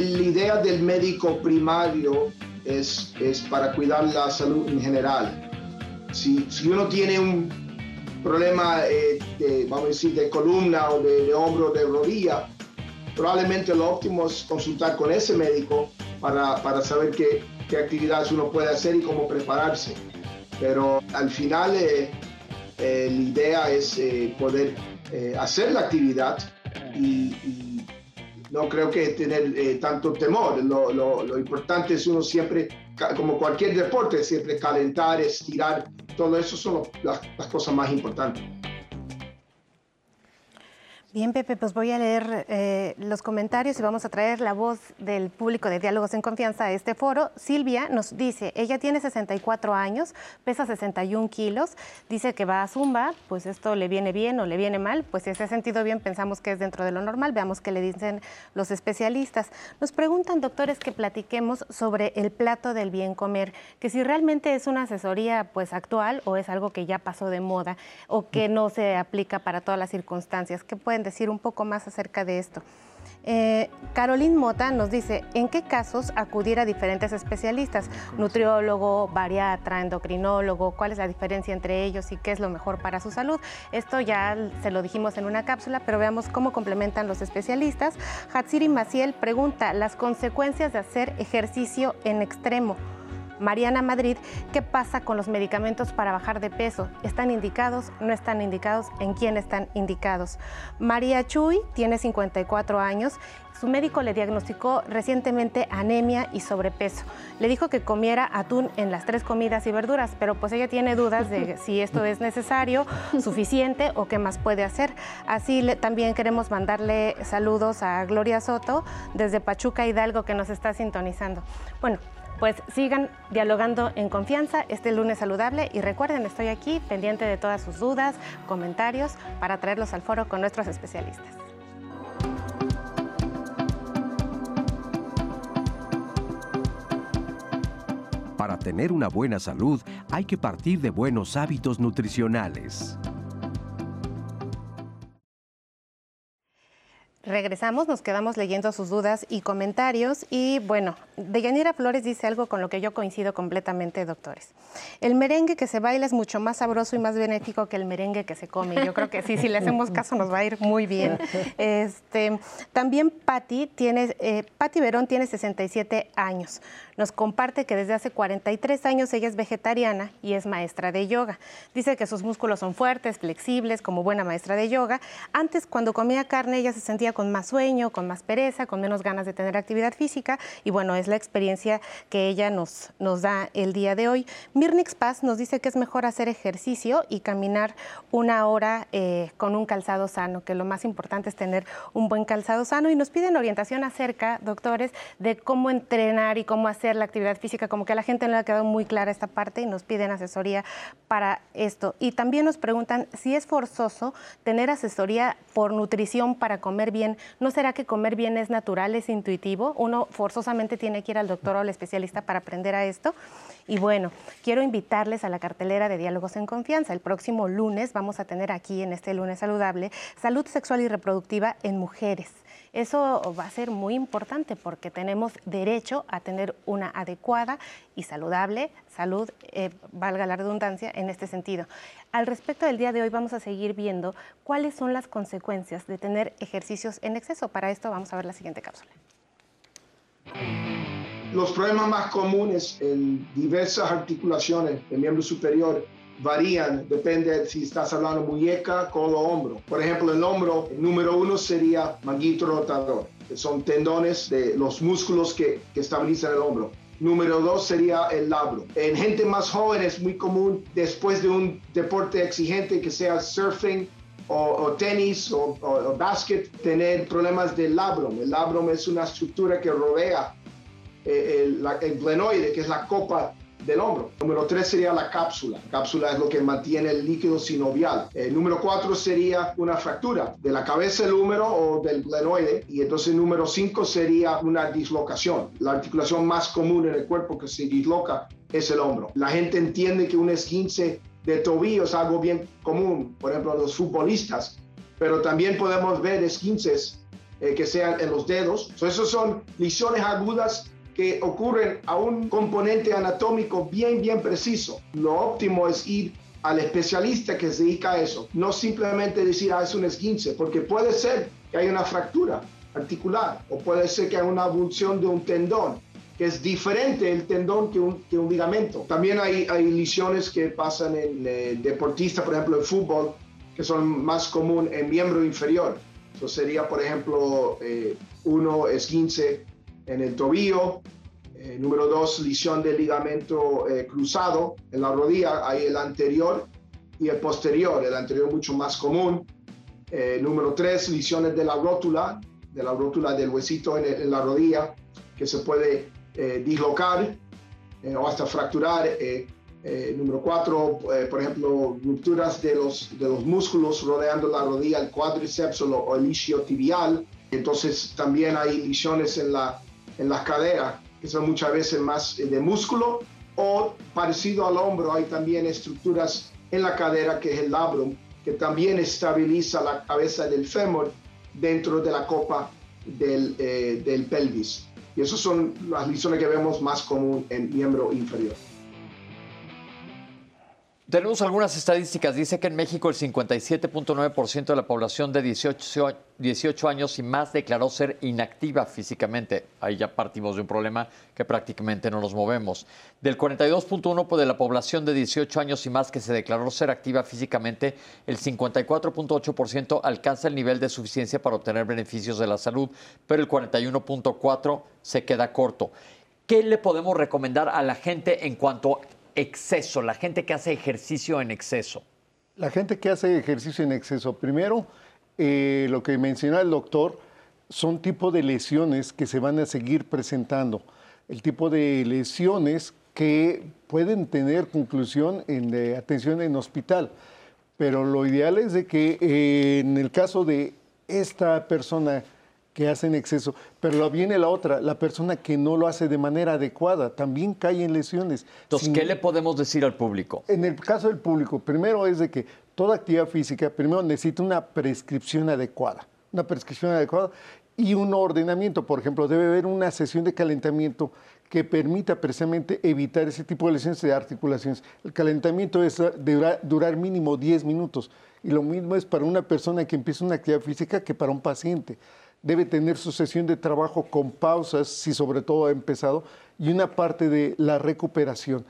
La idea del médico primario es, es para cuidar la salud en general. Si, si uno tiene un problema eh, de, vamos a decir, de columna o de, hombro o de rodilla, probablemente lo óptimo es consultar con ese médico para, para saber qué, qué, actividades uno puede hacer y cómo prepararse. Pero al final eh, eh, la idea es poder hacer la actividad y no creo que tener eh, tanto temor. Lo, lo, importante es uno siempre, como cualquier deporte, siempre calentar, estirar, todo eso son las cosas más importantes. Bien, Pepe, pues voy a leer eh, los comentarios y vamos a traer la voz del público de Diálogos en Confianza a este foro. Silvia nos dice, ella tiene 64 años, pesa 61 kilos, dice que va a Zumba, pues esto le viene bien o le viene mal, pues si se ha sentido bien pensamos que es dentro de lo normal, veamos qué le dicen los especialistas. Nos preguntan, doctores, que platiquemos sobre el plato del bien comer, que si realmente es una asesoría pues actual o es algo que ya pasó de moda o que no se aplica para todas las circunstancias. ¿Qué pueden decir un poco más acerca de esto. Eh, Caroline Mota nos dice, ¿en qué casos acudir a diferentes especialistas? Nutriólogo, bariatra, endocrinólogo, ¿cuál es la diferencia entre ellos y qué es lo mejor para su salud? Esto ya se lo dijimos en una cápsula, pero veamos cómo complementan los especialistas. Hatsiri Maciel pregunta, las consecuencias de hacer ejercicio en extremo. Mariana Madrid, ¿qué pasa con los medicamentos para bajar de peso? ¿Están indicados? ¿No están indicados? ¿En quién están indicados? María Chuy tiene 54 años. Su médico le diagnosticó recientemente anemia y sobrepeso. Le dijo que comiera atún en las tres comidas y verduras, pero pues ella tiene dudas de si esto es necesario, suficiente o qué más puede hacer. Así también queremos mandarle saludos a Gloria Soto desde Pachuca Hidalgo que nos está sintonizando. Bueno, pues sigan dialogando en confianza este lunes saludable y recuerden, estoy aquí pendiente de todas sus dudas, comentarios para traerlos al foro con nuestros especialistas. Para tener una buena salud hay que partir de buenos hábitos nutricionales. Regresamos, nos quedamos leyendo sus dudas y comentarios y bueno, Deyanira Flores dice algo con lo que yo coincido completamente, doctores. El merengue que se baila es mucho más sabroso y más benéfico que el merengue que se come. Yo creo que sí, si le hacemos caso nos va a ir muy bien. Este, también Patti tiene, eh, Patti Verón tiene 67 años. Nos comparte que desde hace 43 años ella es vegetariana y es maestra de yoga. Dice que sus músculos son fuertes, flexibles, como buena maestra de yoga. Antes, cuando comía carne, ella se sentía con más sueño, con más pereza, con menos ganas de tener actividad física. Y bueno, es la experiencia que ella nos, nos da el día de hoy. Mirnix Paz nos dice que es mejor hacer ejercicio y caminar una hora eh, con un calzado sano, que lo más importante es tener un buen calzado sano. Y nos piden orientación acerca, doctores, de cómo entrenar y cómo hacer la actividad física, como que a la gente no le ha quedado muy clara esta parte y nos piden asesoría para esto. Y también nos preguntan si es forzoso tener asesoría por nutrición para comer bien. ¿No será que comer bien es natural, es intuitivo? Uno forzosamente tiene que ir al doctor o al especialista para aprender a esto. Y bueno, quiero invitarles a la cartelera de Diálogos en Confianza. El próximo lunes vamos a tener aquí, en este lunes saludable, salud sexual y reproductiva en mujeres. Eso va a ser muy importante porque tenemos derecho a tener una adecuada y saludable salud, eh, valga la redundancia, en este sentido. Al respecto del día de hoy vamos a seguir viendo cuáles son las consecuencias de tener ejercicios en exceso. Para esto vamos a ver la siguiente cápsula. Los problemas más comunes en diversas articulaciones del miembro superior varían, depende si estás hablando muñeca, codo, hombro. Por ejemplo, el hombro, número uno sería manguito rotador, que son tendones de los músculos que, que estabilizan el hombro. Número dos sería el labro. En gente más joven es muy común, después de un deporte exigente que sea surfing, o, tenis o, o, básquet, tener problemas del labrum. El labrum es una estructura que rodea el, el, glenoide, que es la copa del hombro. Número tres sería la cápsula. La cápsula es lo que mantiene el líquido sinovial. El número cuatro sería una fractura de la cabeza del húmero o del glenoide. Y entonces número cinco sería una dislocación. La articulación más común en el cuerpo que se disloca es el hombro. La gente entiende que un esguince de tobillo es algo bien común, por ejemplo, los futbolistas, pero también podemos ver esguinces eh, que sean en los dedos. So, esos son lesiones agudas ocurren a un componente anatómico bien, bien preciso. Lo óptimo es ir al especialista que se dedica a eso, no simplemente decir, ah, es un esguince, porque puede ser que haya una fractura articular o puede ser que haya una abulsión de un tendón, que es diferente el tendón que un, que un ligamento. También hay, hay lesiones que pasan en eh, deportistas, por ejemplo, en fútbol, que son más común en miembro inferior. Eso sería, por ejemplo, eh, uno esguince en el tobillo. Eh, número dos, lesión del ligamento eh, cruzado en la rodilla. Hay el anterior y el posterior. El anterior mucho más común. Eh, número tres, lesiones de la rótula, de la rótula del huesito en, en la rodilla, que se puede dislocar o hasta fracturar. número cuatro, por ejemplo, rupturas de los, de los músculos rodeando la rodilla, el cuádriceps o, o el isquiotibial. Entonces también hay lesiones en la en las caderas, que son muchas veces más de músculo, o parecido al hombro, hay también estructuras en la cadera, que es el labrum, que también estabiliza la cabeza del fémur dentro de la copa del, eh, del pelvis. Y esas son las lesiones que vemos más común en miembro inferior. Tenemos algunas estadísticas. Dice que en México el 57.9% de la población de 18, 18, años y más declaró ser inactiva físicamente. Ahí ya partimos de un problema que prácticamente no nos movemos. Del 42.1% de la población de 18 años y más que se declaró ser activa físicamente, el 54.8% alcanza el nivel de suficiencia para obtener beneficios de la salud, pero el 41.4% se queda corto. ¿Qué le podemos recomendar a la gente en cuanto a exceso, la gente que hace ejercicio en exceso? La gente que hace ejercicio en exceso, primero, eh, lo que menciona el doctor, son tipo de lesiones que se van a seguir presentando. El tipo de lesiones que pueden tener conclusión en de atención en hospital. Pero lo ideal es de que eh, en el caso de esta persona que hacen exceso, pero viene la otra, la persona que no lo hace de manera adecuada, también cae en lesiones. Entonces, ¿qué le podemos decir al público? En el caso del público, primero es de que toda actividad física, primero necesita una prescripción adecuada, una prescripción adecuada, y un ordenamiento. Por ejemplo, debe haber una sesión de calentamiento que permita precisamente evitar ese tipo de lesiones de articulaciones. El calentamiento es durar, durar mínimo 10 minutos y lo mismo es para una persona que empieza una actividad física que para un paciente. Debe tener su sesión de trabajo con pausas, si sobre todo ha empezado, y una parte de la recuperación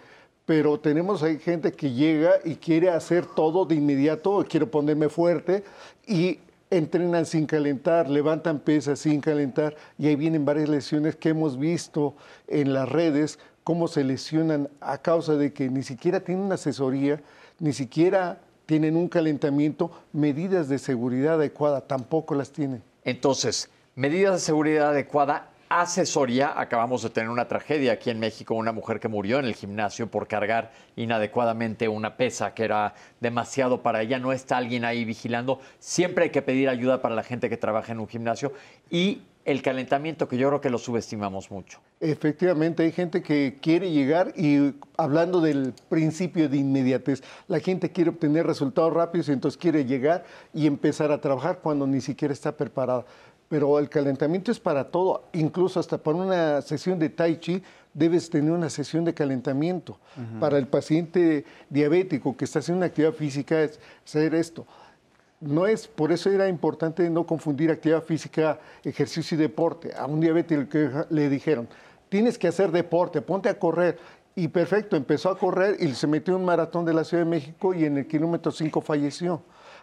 pero tenemos ahí gente que llega y quiere hacer todo de inmediato, quiero ponerme fuerte y entrenan sin calentar, levantan pesas sin calentar y ahí vienen varias lesiones que hemos visto en las redes, cómo se lesionan a causa de que ni siquiera tienen asesoría, ni siquiera tienen un calentamiento, medidas de seguridad adecuada, tampoco las tienen. Entonces, medidas de seguridad adecuada asesoría. Acabamos de tener una tragedia aquí en México, una mujer que murió en el gimnasio por cargar inadecuadamente una pesa que era demasiado para ella. No está alguien ahí vigilando. Siempre hay que pedir ayuda para la gente que trabaja en un gimnasio. Y el calentamiento, que yo creo que lo subestimamos mucho. Efectivamente, hay gente que quiere llegar y hablando del principio de inmediatez, la gente quiere obtener resultados rápidos y entonces quiere llegar y empezar a trabajar cuando ni siquiera está preparada pero el calentamiento es para todo, incluso hasta para una sesión de tai chi debes tener una sesión de calentamiento. Para el paciente diabético que está haciendo una actividad física es hacer esto. No es, por eso era importante no confundir actividad física, ejercicio y deporte. A un diabético le dijeron, tienes que hacer deporte, ponte a correr. Y perfecto, empezó a correr y se metió en un maratón de la Ciudad de México y en el kilómetro 5 falleció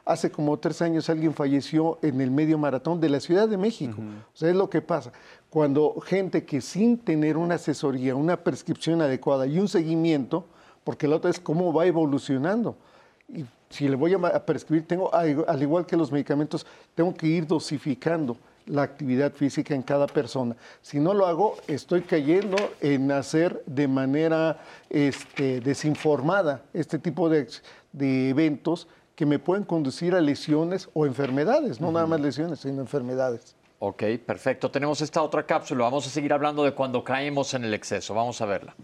hace como tres años alguien falleció en el medio maratón de la Ciudad de México. O sea, es lo que pasa. Cuando gente que sin tener una asesoría, una prescripción adecuada y un seguimiento, porque la otra es cómo va evolucionando. Y si le voy a prescribir, tengo, al igual que los medicamentos, tengo que ir dosificando la actividad física en cada persona. Si no lo hago, estoy cayendo en hacer de manera este, desinformada este tipo de, de eventos que me pueden conducir a lesiones o enfermedades, no nada más lesiones, sino enfermedades. Ok, perfecto. Tenemos esta otra cápsula. Vamos a seguir hablando de cuando caemos en el exceso. Vamos a verla.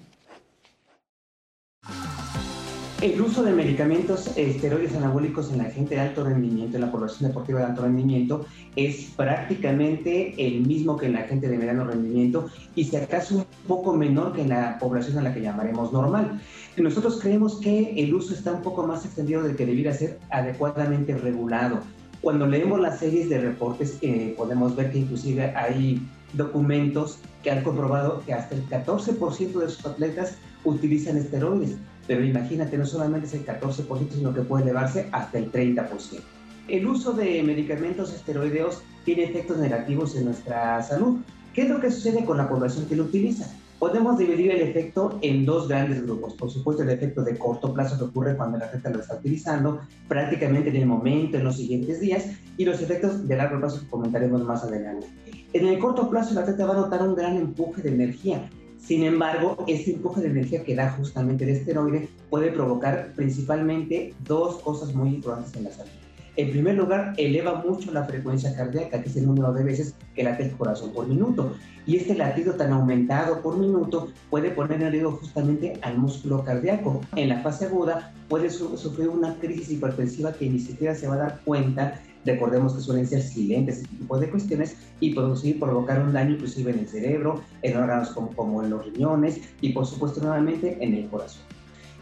El uso de medicamentos esteroides anabólicos en la gente de alto rendimiento, en la población deportiva de alto rendimiento, es prácticamente el mismo que en la gente de mediano rendimiento y si acaso un poco menor que en la población a la que llamaremos normal. Nosotros creemos que el uso está un poco más extendido del que debiera ser adecuadamente regulado. Cuando leemos las series de reportes eh, podemos ver que inclusive hay documentos que han comprobado que hasta el 14% de sus atletas utilizan esteroides. Pero imagínate, no solamente es el 14%, sino que puede elevarse hasta el 30%. El uso de medicamentos esteroideos tiene efectos negativos en nuestra salud. ¿Qué es lo que sucede con la población que lo utiliza? Podemos dividir el efecto en dos grandes grupos. Por supuesto, el efecto de corto plazo que ocurre cuando la gente lo está utilizando, prácticamente en el momento, en los siguientes días, y los efectos de largo plazo que comentaremos más adelante. En el corto plazo, la gente va a notar un gran empuje de energía, sin embargo, este empuje de energía que da justamente el esteroide puede provocar principalmente dos cosas muy importantes en la salud. En primer lugar, eleva mucho la frecuencia cardíaca, que es el número de veces que late el corazón por minuto. Y este latido tan aumentado por minuto puede poner en riesgo justamente al músculo cardíaco. En la fase aguda puede sufrir una crisis hipertensiva que ni siquiera se va a dar cuenta Recordemos que suelen ser silentes este tipo de cuestiones y producir, provocar un daño inclusive en el cerebro, en órganos como, como en los riñones y por supuesto nuevamente en el corazón.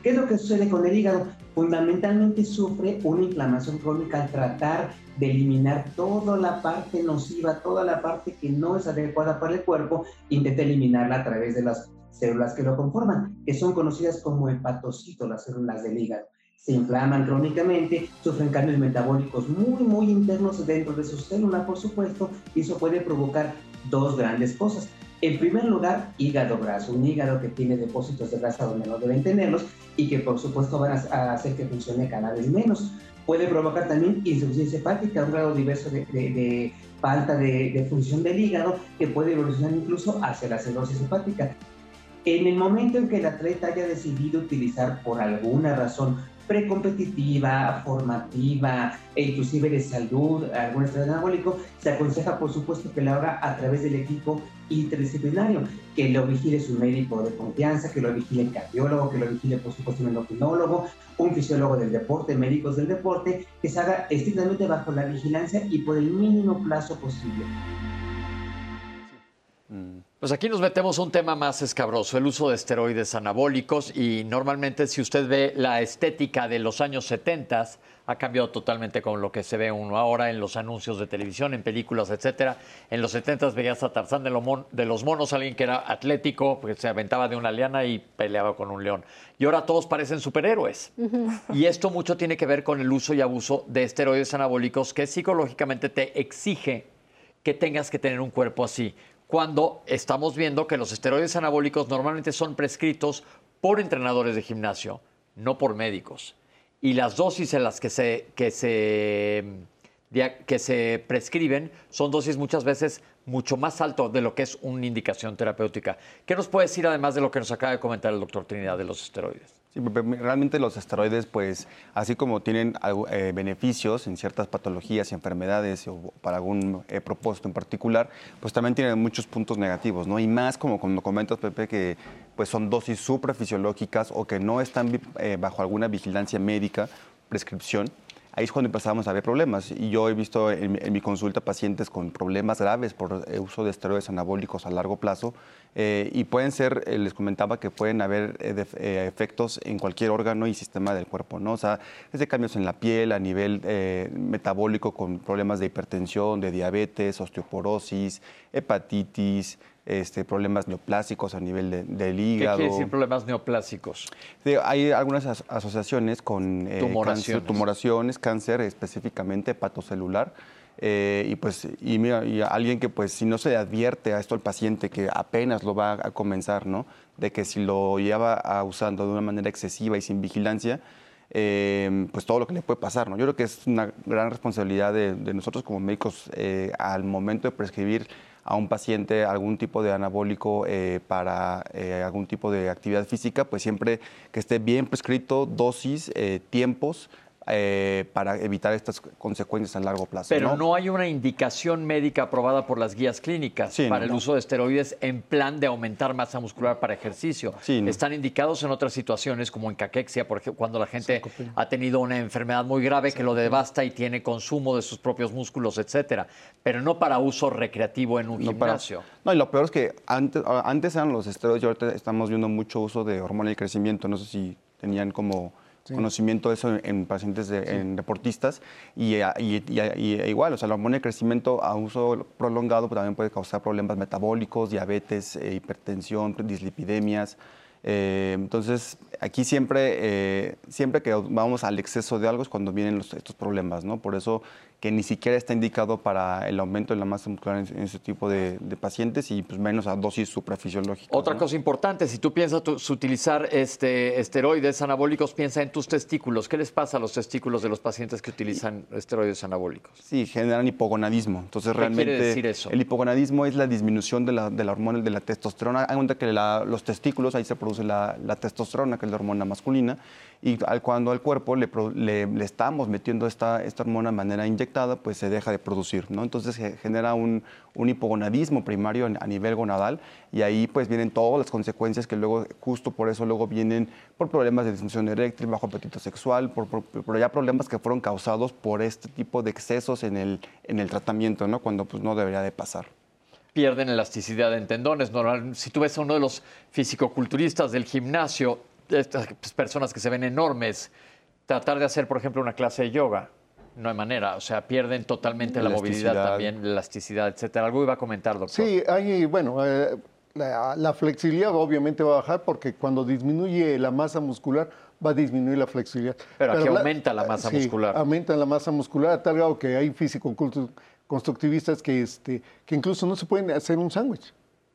¿Qué es lo que sucede con el hígado? Fundamentalmente sufre una inflamación crónica al tratar de eliminar toda la parte nociva, toda la parte que no es adecuada para el cuerpo, intenta eliminarla a través de las células que lo conforman, que son conocidas como hepatocitos, las células del hígado se inflaman crónicamente, sufren cambios metabólicos muy, muy internos dentro de su célula, por supuesto, y eso puede provocar dos grandes cosas. En primer lugar, hígado graso, un hígado que tiene depósitos de grasa donde no deben tenerlos y que por supuesto van a hacer que funcione cada vez menos. Puede provocar también insuficiencia hepática, un grado diverso de, falta de, de, función del hígado que puede evolucionar incluso hacia la cirrosis hepática. En el momento en que el atleta haya decidido utilizar por alguna razón precompetitiva, formativa e inclusive de salud, algún estrés anabólico, se aconseja por supuesto que lo haga a través del equipo interdisciplinario, que lo vigile su médico de confianza, que lo vigile el cardiólogo, que lo vigile por supuesto un endocrinólogo, un fisiólogo del deporte, médicos del deporte, que se haga estrictamente bajo la vigilancia y por el mínimo plazo posible. Pues aquí nos metemos a un tema más escabroso, el uso de esteroides anabólicos y normalmente si usted ve la estética de los años 70 ha cambiado totalmente con lo que se ve uno ahora en los anuncios de televisión, en películas, etcétera. En los 70 veías a Tarzán de, los monos, alguien que era atlético, porque se aventaba de una liana y peleaba con un león. Y ahora todos parecen superhéroes. Y esto mucho tiene que ver con el uso y abuso de esteroides anabólicos que psicológicamente te exige que tengas que tener un cuerpo así cuando estamos viendo que los esteroides anabólicos normalmente son prescritos por entrenadores de gimnasio, no por médicos. Y las dosis en las que se, que se, que se prescriben son dosis muchas veces mucho más alto de lo que es una indicación terapéutica. ¿Qué nos puede decir además de lo que nos acaba de comentar el doctor Trinidad de los esteroides? Sí, realmente los esteroides, pues, así como tienen eh, beneficios en ciertas patologías y enfermedades o para algún eh, propósito en particular, pues también tienen muchos puntos negativos, ¿no? Y más como cuando comentas, Pepe, que pues son dosis suprafisiológicas o que no están eh, bajo alguna vigilancia médica, prescripción, ahí es cuando empezamos a ver problemas. Y yo he visto en, mi consulta pacientes con problemas graves por uso de esteroides anabólicos a largo plazo. Eh, y pueden ser, eh, les comentaba que pueden haber eh, efectos en cualquier órgano y sistema del cuerpo, ¿no? O sea, desde cambios en la piel, a nivel metabólico con problemas de hipertensión, de diabetes, osteoporosis, hepatitis, este, problemas neoplásicos a nivel del hígado. ¿Qué quiere decir problemas neoplásicos? hay algunas asociaciones con eh, tumoraciones. Cáncer, tumoraciones, cáncer específicamente hepatocelular. Eh, y pues y, mira, y alguien que pues si no se le advierte a esto al paciente que apenas lo va a comenzar, ¿no? De que si lo lleva a usando de una manera excesiva y sin vigilancia, eh, pues todo lo que le puede pasar, ¿no? Yo creo que es una gran responsabilidad de, de nosotros como médicos al momento de prescribir a un paciente algún tipo de anabólico eh, para eh, algún tipo de actividad física, pues siempre que esté bien prescrito, dosis, eh, tiempos, eh, para evitar estas consecuencias a largo plazo. Pero ¿no? hay una indicación médica aprobada por las guías clínicas para el uso de esteroides en plan de aumentar masa muscular para ejercicio. Están indicados en otras situaciones como en caquexia, por ejemplo, cuando la gente ha tenido una enfermedad muy grave que lo devasta y tiene consumo de sus propios músculos, etcétera, pero no para uso recreativo en un gimnasio. no, y lo peor es que antes, antes eran los esteroides y ahorita estamos viendo mucho uso de hormona de crecimiento. No sé si tenían como conocimiento de eso en pacientes, en deportistas, y, igual, o sea, la hormona de crecimiento a uso prolongado pues, también puede causar problemas metabólicos, diabetes, eh, hipertensión, dislipidemias. Eh, entonces, aquí siempre, eh, siempre que vamos al exceso de algo es cuando vienen estos problemas, ¿no? Por eso que ni siquiera está indicado para el aumento de la masa muscular en, ese tipo de, pacientes y pues menos a dosis suprafisiológicas. Otra cosa importante, si tú piensas utilizar este, esteroides anabólicos, piensa en tus testículos. ¿Qué les pasa a los testículos de los pacientes que utilizan esteroides anabólicos? Sí, generan hipogonadismo. Entonces, ¿Qué realmente, quiere decir eso? El hipogonadismo es la disminución de la, de la hormona de la testosterona. Hay cuenta que los testículos, ahí se produce la, la testosterona, que es la hormona masculina, y cuando al cuerpo le, le, estamos metiendo esta, esta hormona de manera inyectada, pues se deja de producir, ¿no? Entonces se genera un, un hipogonadismo primario a nivel gonadal y ahí pues vienen todas las consecuencias que luego, justo por eso luego vienen por problemas de disfunción eréctil, bajo apetito sexual, por, por, ya problemas que fueron causados por este tipo de excesos en el, en el tratamiento, ¿no? Cuando pues no debería de pasar pierden elasticidad en tendones. si tú ves a uno de los fisicoculturistas del gimnasio, estas personas que se ven enormes, tratar de hacer, por ejemplo, una clase de yoga, no hay manera, o sea, pierden totalmente la movilidad también, la elasticidad, etcétera. Algo iba a comentar, doctor. Sí, hay, bueno, eh, la, flexibilidad obviamente va a bajar porque cuando disminuye la masa muscular va a disminuir la flexibilidad. Pero, aquí aumenta la masa sí, muscular. aumenta la masa muscular a tal grado que hay físico constructivistas que, este, que incluso no se pueden hacer un sándwich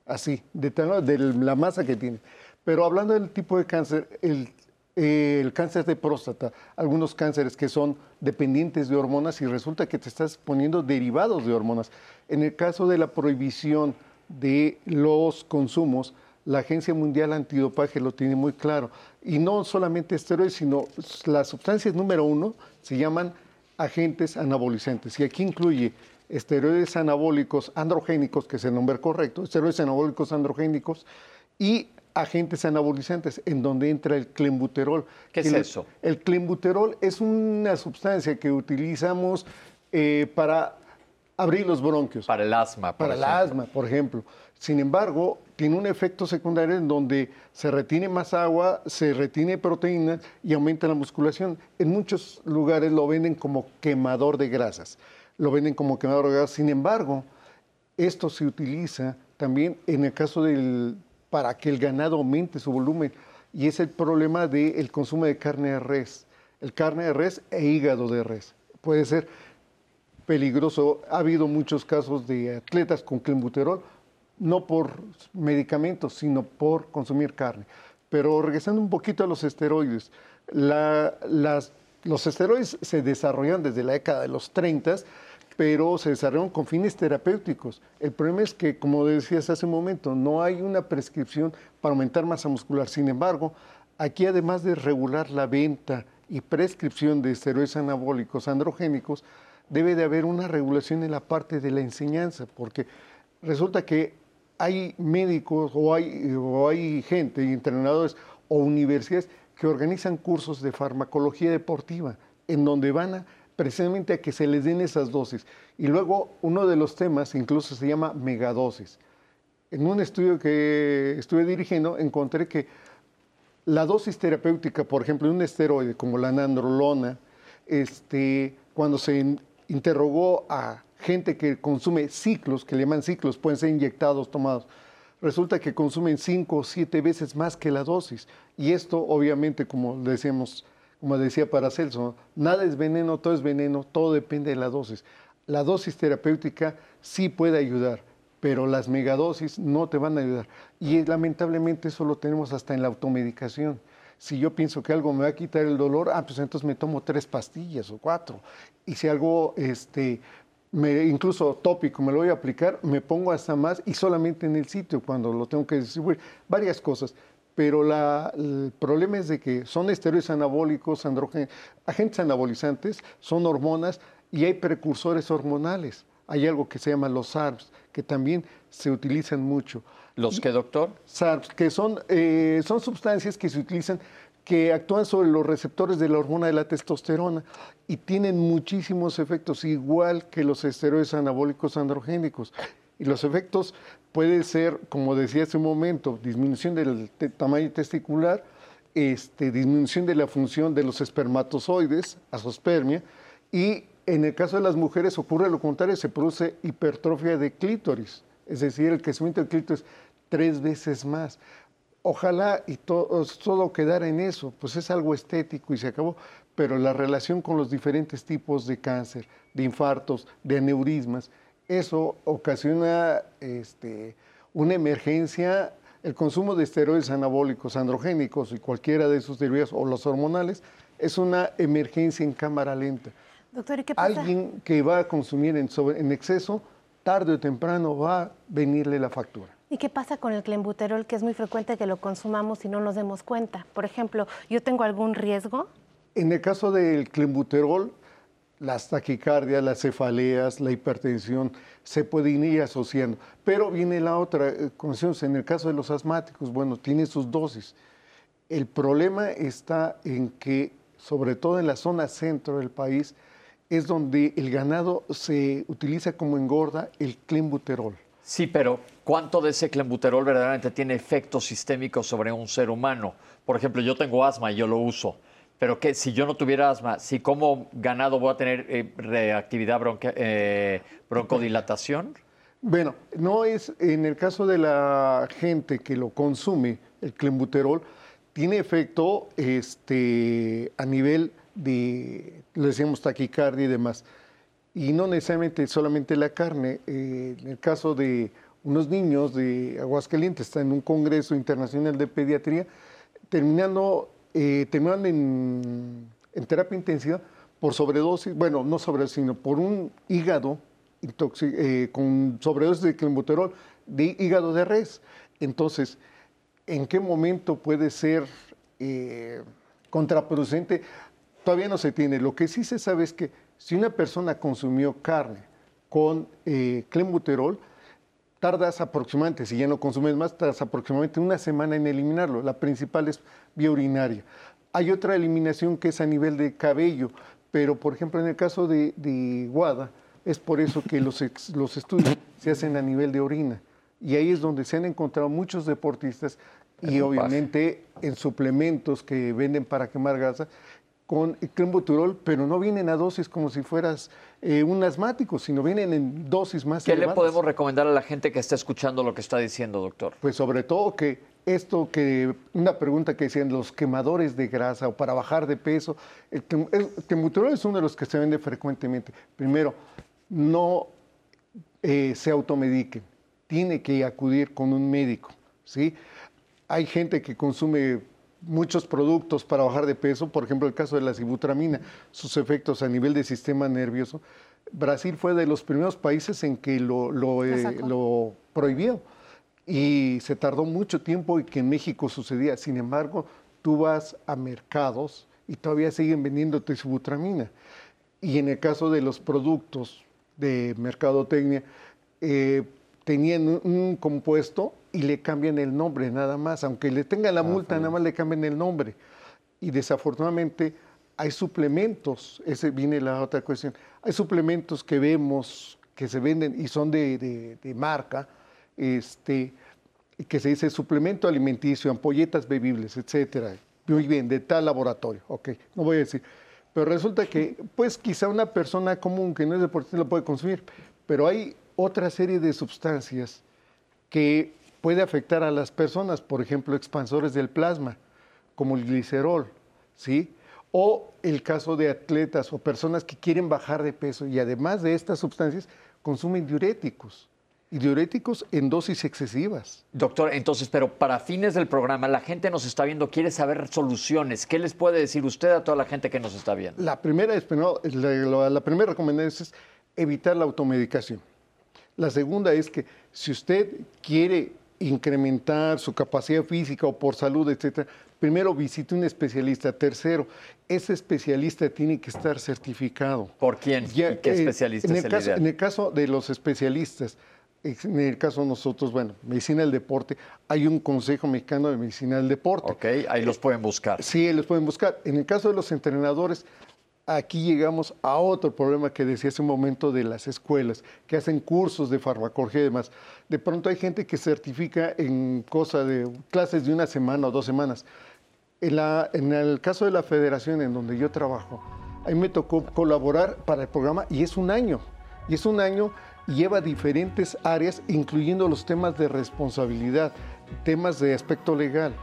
así, de, de la masa que tiene. Pero hablando del tipo de cáncer, el, el, cáncer de próstata, algunos cánceres que son dependientes de hormonas y resulta que te estás poniendo derivados de hormonas. En el caso de la prohibición de los consumos, la Agencia Mundial Antidopaje lo tiene muy claro. Y no solamente esteroides, sino las sustancias número uno se llaman agentes anabolizantes. Y aquí incluye esteroides anabólicos androgénicos, que es el nombre correcto, esteroides anabólicos androgénicos, y agentes anabolizantes, en donde entra el clenbuterol. ¿Qué es eso? El clenbuterol es una sustancia que utilizamos eh, para abrir los bronquios. Para el asma, por Para el asma, por ejemplo. Sin embargo, tiene un efecto secundario en donde se retiene más agua, se retiene proteínas y aumenta la musculación. En muchos lugares lo venden como quemador de grasas. Lo venden como quemador de grasas. Sin embargo, esto se utiliza también en el caso del para que el ganado aumente su volumen y es el problema del consumo de carne de res. El carne de res e hígado de res. Puede ser peligroso. Ha habido muchos casos de atletas con clenbuterol no por medicamentos, sino por consumir carne. Pero regresando un poquito a los esteroides, los esteroides se desarrollan desde la década de los 30, pero se desarrollaron con fines terapéuticos. El problema es que, como decías hace un momento, no hay una prescripción para aumentar masa muscular. Sin embargo, aquí además de regular la venta y prescripción de esteroides anabólicos androgénicos, debe de haber una regulación en la parte de la enseñanza, porque resulta que hay médicos o hay, o hay gente, entrenadores o universidades que organizan cursos de farmacología deportiva en donde van a, precisamente a que se les den esas dosis. Y luego uno de los temas incluso se llama megadosis. En un estudio que estuve dirigiendo encontré que la dosis terapéutica, por ejemplo, de un esteroide como la nandrolona, este, cuando se interrogó a gente que consume ciclos, que le llaman ciclos, pueden ser inyectados, tomados, resulta que consumen cinco o siete veces más que la dosis. Y esto, obviamente, como decíamos, como decía Paracelso, nada es veneno, todo es veneno, todo depende de la dosis. La dosis terapéutica sí puede ayudar, pero las megadosis no te van a ayudar. Y lamentablemente eso lo tenemos hasta en la automedicación. Si yo pienso que algo me va a quitar el dolor, ah, pues entonces me tomo tres pastillas o cuatro. Y si algo este, me, incluso tópico, me lo voy a aplicar, me pongo hasta más y solamente en el sitio cuando lo tengo que distribuir. Varias cosas. Pero la, el problema es de que son esteroides anabólicos, agentes anabolizantes, son hormonas y hay precursores hormonales. Hay algo que se llama los SARS, que también se utilizan mucho. ¿Los qué, doctor? SARS, que son, eh, son sustancias que se utilizan que actúan sobre los receptores de la hormona de la testosterona y tienen muchísimos efectos, igual que los esteroides anabólicos androgénicos. Y los efectos pueden ser, como decía hace un momento, disminución del tamaño testicular, este, disminución de la función de los espermatozoides, asospermia, y en el caso de las mujeres ocurre lo contrario, se produce hipertrofia de clítoris, es decir, el crecimiento del clítoris tres veces más. Ojalá y todo quedara en eso, pues es algo estético y se acabó, pero la relación con los diferentes tipos de cáncer, de infartos, de aneurismas, eso ocasiona este, una emergencia, el consumo de esteroides anabólicos, androgénicos y cualquiera de sus derivados o los hormonales es una emergencia en cámara lenta. Doctor, ¿y qué pasa? Alguien que va a consumir en, en exceso, tarde o temprano va a venirle la factura. ¿Y qué pasa con el clenbuterol, que es muy frecuente que lo consumamos y no nos demos cuenta? Por ejemplo, ¿yo tengo algún riesgo? En el caso del clenbuterol, las taquicardias, las cefaleas, la hipertensión se pueden ir asociando. Pero viene la otra eh, en el caso de los asmáticos, bueno, tiene sus dosis. El problema está en que, sobre todo en la zona centro del país, es donde el ganado se utiliza como engorda el clenbuterol. Sí, pero ¿cuánto de ese clenbuterol verdaderamente tiene efectos sistémicos sobre un ser humano? Por ejemplo, yo tengo asma y yo lo uso. Pero que si yo no tuviera asma, si como ganado voy a tener eh, reactividad eh, broncodilatación. Bueno, no es en el caso de la gente que lo consume, el clenbuterol tiene efecto este, a nivel de, le decíamos taquicardia y demás y no necesariamente solamente la carne. Eh, en el caso de unos niños de Aguascalientes, está en un congreso internacional de pediatría, terminando, eh, terminando en, terapia intensiva por sobredosis, bueno, no sobredosis, sino por un hígado eh, con sobredosis de clenbuterol de hígado de res. Entonces, ¿en qué momento puede ser contraproducente? Todavía no se tiene. Lo que sí se sabe es que si una persona consumió carne con eh, clenbuterol, tardas aproximadamente, si ya no consumes más, tardas aproximadamente una semana en eliminarlo. La principal es vía urinaria. Hay otra eliminación que es a nivel de cabello, pero por ejemplo en el caso de, de WADA, es por eso que los, los estudios se hacen a nivel de orina. Y ahí es donde se han encontrado muchos deportistas y obviamente en suplementos que venden para quemar grasa con clenbuterol, pero no vienen a dosis como si fueras eh, un asmático, sino vienen en dosis más ¿Qué elevadas. le podemos recomendar a la gente que está escuchando lo que está diciendo, doctor? Pues sobre todo que esto que, una pregunta que decían los quemadores de grasa o para bajar de peso, el, el es uno de los que se vende frecuentemente. Primero, no eh, se automediquen, tiene que acudir con un médico, ¿sí? Hay gente que consume muchos productos para bajar de peso, por ejemplo el caso de la sibutramina, sus efectos a nivel del sistema nervioso. Brasil fue de los primeros países en que lo, lo, eh, lo prohibió y se tardó mucho tiempo y que en México sucedía. Sin embargo, tú vas a mercados y todavía siguen vendiendo sibutramina. Y en el caso de los productos de mercadotecnia, eh, tenían un, un compuesto y le cambian el nombre nada más. Aunque le tengan la multa, nada más le cambian el nombre. Y desafortunadamente hay suplementos, ese viene la otra cuestión, hay suplementos que vemos que se venden y son de, de- de marca, este, que se dice suplemento alimenticio, ampolletas bebibles, etcétera. Muy bien, de tal laboratorio, ok, no voy a decir. Pero resulta que, pues quizá una persona común que no es deportista lo puede consumir, pero hay otra serie de sustancias que puede afectar a las personas, por ejemplo, expansores del plasma, como el glicerol, ¿sí? O el caso de atletas o personas que quieren bajar de peso y además de estas sustancias consumen diuréticos y diuréticos en dosis excesivas. Doctor, entonces, pero para fines del programa, la gente nos está viendo, quiere saber soluciones. ¿Qué les puede decir usted a toda la gente que nos está viendo? La primera, es, la primera recomendación es evitar la automedicación. La segunda es que si usted quiere incrementar su capacidad física o por salud, etcétera, primero visite un especialista. Tercero, ese especialista tiene que estar certificado. ¿Por quién? Ya, ¿Y qué eh, especialista en es el el caso, ideal? En el caso de los especialistas, en el caso de nosotros, bueno, medicina del deporte, hay un Consejo Mexicano de Medicina del Deporte. Ok, ahí los pueden buscar. Sí, los pueden buscar. En el caso de los entrenadores, aquí llegamos a otro problema que decía hace un momento de las escuelas, que hacen cursos de farmacología y demás. De pronto hay gente que certifica en cosa de clases de una semana o dos semanas. En, el caso de la federación en donde yo trabajo, a mí me tocó colaborar para el programa y es un año. Y es un año y lleva diferentes áreas, incluyendo los temas de responsabilidad, temas de aspecto legal,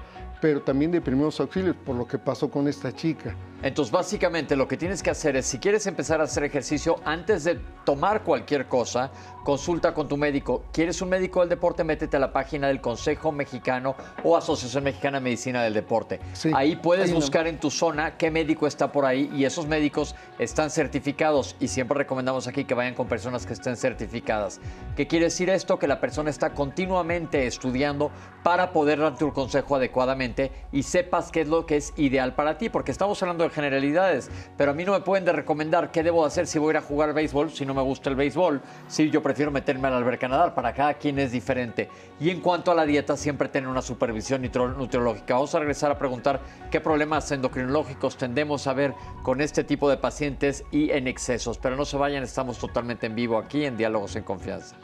pero también de primeros auxilios, por lo que pasó con esta chica. Entonces, básicamente lo que tienes que hacer es, si quieres empezar a hacer ejercicio, antes de tomar cualquier cosa, consulta con tu médico. ¿Quieres un médico del deporte? Métete a la página del Consejo Mexicano o Asociación Mexicana de Medicina del Deporte. Sí, ahí puedes buscar en tu zona qué médico está por ahí y esos médicos están certificados y siempre recomendamos aquí que vayan con personas que estén certificadas. ¿Qué quiere decir esto? Que la persona está continuamente estudiando para poder darte un consejo adecuadamente y sepas qué es lo que es ideal para ti, porque estamos hablando de generalidades, pero a mí no me pueden de recomendar qué debo hacer si voy a ir a jugar béisbol, si no me gusta el béisbol, si yo prefiero meterme a la alberca para cada quien es diferente. Y en cuanto a la dieta, siempre tener una supervisión nutriológica. Vamos a regresar a preguntar qué problemas endocrinológicos tendemos a ver con este tipo de pacientes y en excesos, pero no se vayan, estamos totalmente en vivo aquí en Diálogos en Confianza.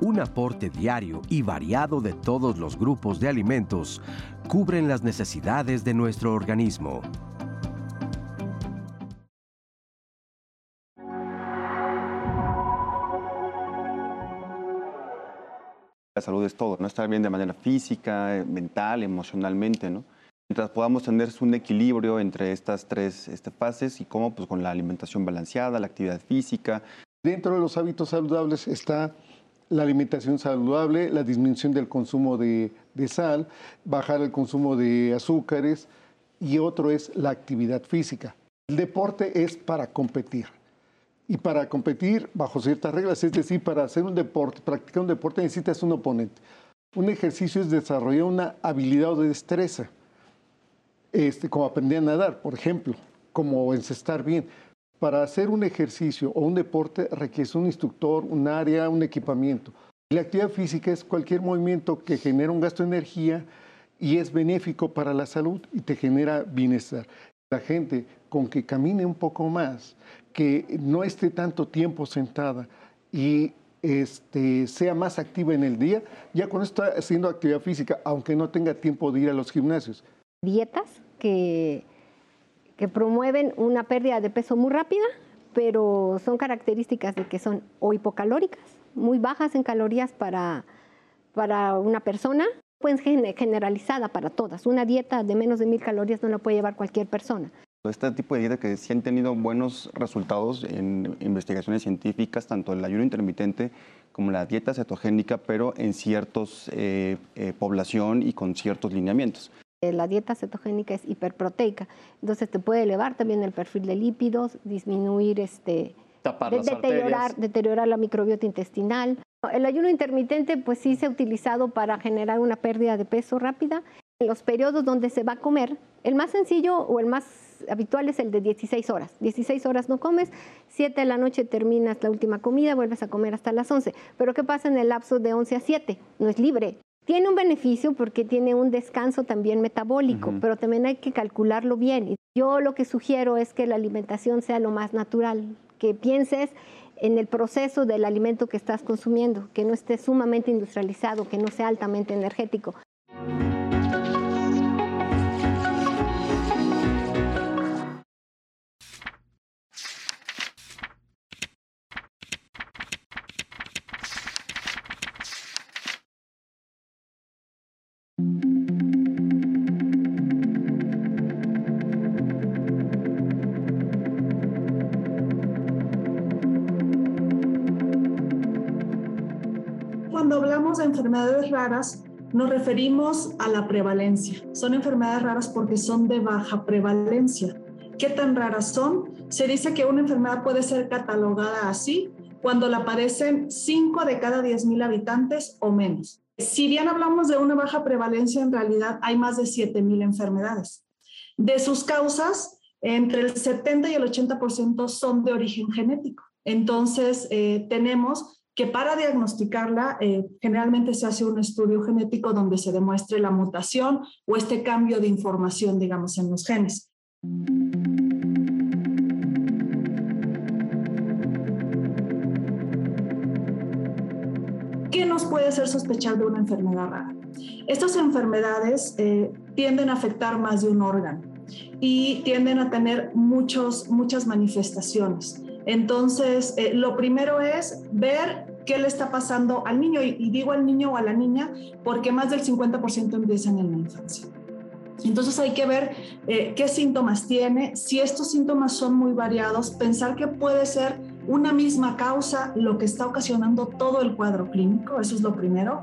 Un aporte diario y variado de todos los grupos de alimentos cubren las necesidades de nuestro organismo. La salud es todo, ¿no? Estar bien de manera física, eh, mental, emocionalmente, ¿no? Mientras podamos tener un equilibrio entre estas tres este, fases y cómo, pues con la alimentación balanceada, la actividad física. Dentro de los hábitos saludables está la alimentación saludable, la disminución del consumo de, de sal, bajar el consumo de azúcares y otro es la actividad física. El deporte es para competir y para competir bajo ciertas reglas, es decir, para hacer un deporte, practicar un deporte necesitas un oponente. Un ejercicio es desarrollar una habilidad o destreza, este, como aprender a nadar, por ejemplo, como encestar bien. Para hacer un ejercicio o un deporte requiere un instructor, un área, un equipamiento. La actividad física es cualquier movimiento que genera un gasto de energía y es benéfico para la salud y te genera bienestar. La gente con que camine un poco más, que no esté tanto tiempo sentada y este, sea más activa en el día, ya cuando está haciendo actividad física, aunque no tenga tiempo de ir a los gimnasios. Dietas que, que promueven una pérdida de peso muy rápida, pero son características de que son o hipocalóricas, muy bajas en calorías para, para una persona, pues generalizada para todas. Una dieta de menos de mil calorías no la puede llevar cualquier persona. Este tipo de dieta que sí han tenido buenos resultados en investigaciones científicas, tanto el ayuno intermitente como la dieta cetogénica, pero en ciertos eh, eh, población y con ciertos lineamientos. Eh, la dieta cetogénica es hiperproteica, entonces te puede elevar también el perfil de lípidos, disminuir este, deteriorar, deteriorar la microbiota intestinal. El ayuno intermitente pues sí se ha utilizado para generar una pérdida de peso rápida. En los periodos donde se va a comer, el más sencillo o el más habitual es el de 16 horas. 16 horas no comes, 7 de la noche terminas la última comida, vuelves a comer hasta las 11. Pero ¿qué pasa en el lapso de 11 a 7? No es libre. Tiene un beneficio porque tiene un descanso también metabólico, pero también hay que calcularlo bien. Yo lo que sugiero es que la alimentación sea lo más natural, que pienses en el proceso del alimento que estás consumiendo, que no esté sumamente industrializado, que no sea altamente energético. Enfermedades raras, nos referimos a la prevalencia. Son enfermedades raras porque son de baja prevalencia. ¿Qué tan raras son? Se dice que una enfermedad puede ser catalogada así cuando la padecen 5 de cada 10 mil habitantes o menos. Si bien hablamos de una baja prevalencia, en realidad hay más de 7 mil enfermedades. De sus causas, entre el 70 y el 80% son de origen genético. Entonces, eh, tenemos que para diagnosticarla eh, generalmente se hace un estudio genético donde se demuestre la mutación o este cambio de información, digamos, en los genes. ¿Qué nos puede hacer sospechar de una enfermedad rara? Estas enfermedades eh, tienden a afectar más de un órgano y tienden a tener muchos, muchas manifestaciones. Entonces, eh, lo primero es ver qué le está pasando al niño. Y, digo al niño o a la niña porque más del 50% empiezan en la infancia. Entonces hay que ver eh, qué síntomas tiene, si estos síntomas son muy variados, pensar que puede ser una misma causa lo que está ocasionando todo el cuadro clínico, eso es lo primero,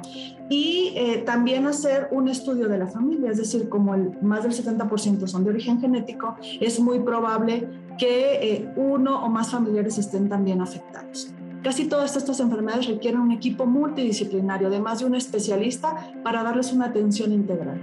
y eh, también hacer un estudio de la familia, es decir, como el, más del 70% son de origen genético, es muy probable que eh, uno o más familiares estén también afectados. Casi todas estas enfermedades requieren un equipo multidisciplinario, además de un especialista, para darles una atención integral.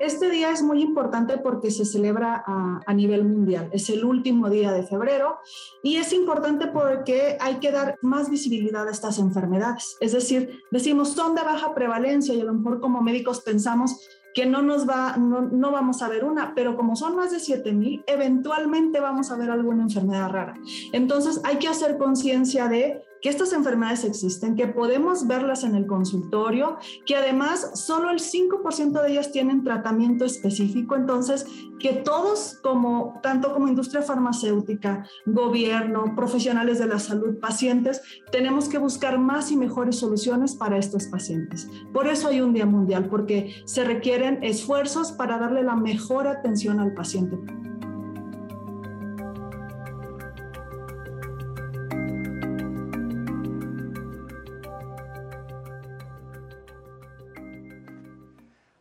Este día es muy importante porque se celebra a, nivel mundial. Es el último día de febrero y es importante porque hay que dar más visibilidad a estas enfermedades. Es decir, decimos son de baja prevalencia y a lo mejor como médicos pensamos que no nos va, no, vamos a ver una, pero como son más de 7000, eventualmente vamos a ver alguna enfermedad rara. Entonces hay que hacer conciencia de que estas enfermedades existen, que podemos verlas en el consultorio, que además solo el 5% de ellas tienen tratamiento específico, entonces que todos, como, tanto como industria farmacéutica, gobierno, profesionales de la salud, pacientes, tenemos que buscar más y mejores soluciones para estos pacientes. Por eso hay un Día Mundial, porque se requieren esfuerzos para darle la mejor atención al paciente.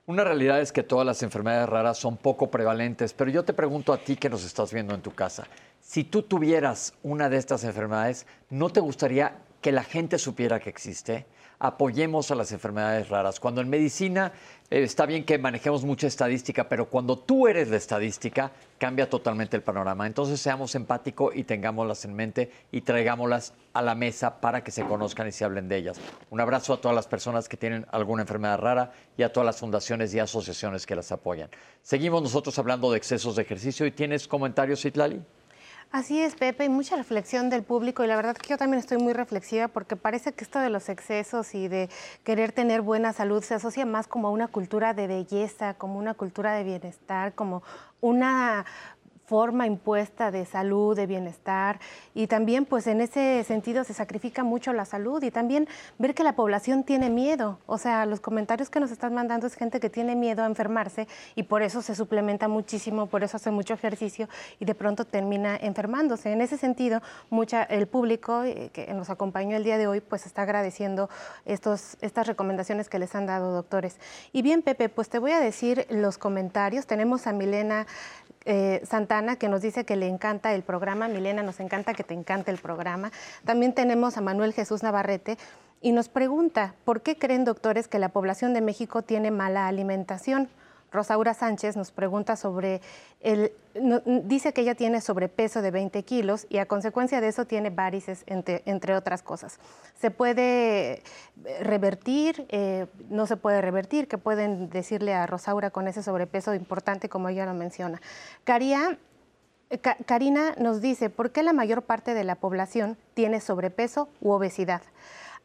Una realidad es que todas las enfermedades raras son poco prevalentes, pero yo te pregunto a ti que nos estás viendo en tu casa, si tú tuvieras una de estas enfermedades, ¿no te gustaría que la gente supiera que existe? apoyemos a las enfermedades raras. Cuando en medicina eh, está bien que manejemos mucha estadística, pero cuando tú eres la estadística, cambia totalmente el panorama. Entonces seamos empáticos y tengámoslas en mente y traigámoslas a la mesa para que se conozcan y se hablen de ellas. Un abrazo a todas las personas que tienen alguna enfermedad rara y a todas las fundaciones y asociaciones que las apoyan. Seguimos nosotros hablando de excesos de ejercicio y tienes comentarios, Itlali. Así es, Pepe, y mucha reflexión del público y la verdad que yo también estoy muy reflexiva porque parece que esto de los excesos y de querer tener buena salud se asocia más como a una cultura de belleza, como una cultura de bienestar, como una forma impuesta de salud, de bienestar y también pues en ese sentido se sacrifica mucho la salud y también ver que la población tiene miedo, o sea, los comentarios que nos están mandando es gente que tiene miedo a enfermarse y por eso se suplementa muchísimo, por eso hace mucho ejercicio y de pronto termina enfermándose. En ese sentido, mucha el público eh, que nos acompañó el día de hoy pues está agradeciendo estos estas recomendaciones que les han dado doctores. Y bien, Pepe, pues te voy a decir los comentarios. Tenemos a Milena eh, Santana, que nos dice que le encanta el programa. Milena, nos encanta que te encante el programa. También tenemos a Manuel Jesús Navarrete y nos pregunta, ¿por qué creen doctores que la población de México tiene mala alimentación? Rosaura Sánchez nos pregunta sobre el, dice que ella tiene sobrepeso de 20 kilos y a consecuencia de eso tiene varices, entre, otras cosas. ¿Se puede eh, revertir? Eh, ¿No se puede revertir? ¿Qué pueden decirle a Rosaura con ese sobrepeso importante como ella lo menciona? Karina nos dice, ¿por qué la mayor parte de la población tiene sobrepeso u obesidad?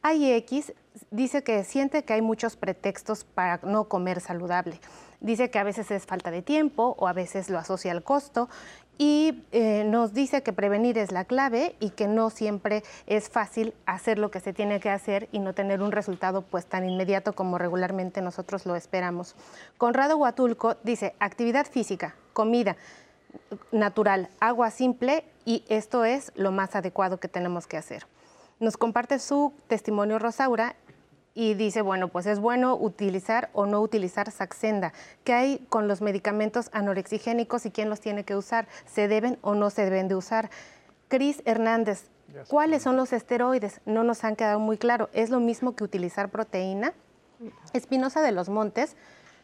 AIX dice que siente que hay muchos pretextos para no comer saludable. Dice que a veces es falta de tiempo o a veces lo asocia al costo y eh, nos dice que prevenir es la clave y que no siempre es fácil hacer lo que se tiene que hacer y no tener un resultado pues tan inmediato como regularmente nosotros lo esperamos. Conrado Huatulco dice actividad física, comida natural, agua simple y esto es lo más adecuado que tenemos que hacer. Nos comparte su testimonio Rosaura y dice, bueno, pues es bueno utilizar o no utilizar Saxenda. ¿Qué hay con los medicamentos anorexigénicos y quién los tiene que usar? ¿Se deben o no se deben de usar? Cris Hernández, ¿cuáles son los esteroides? No nos han quedado muy claro. ¿Es lo mismo que utilizar proteína? Espinosa de los Montes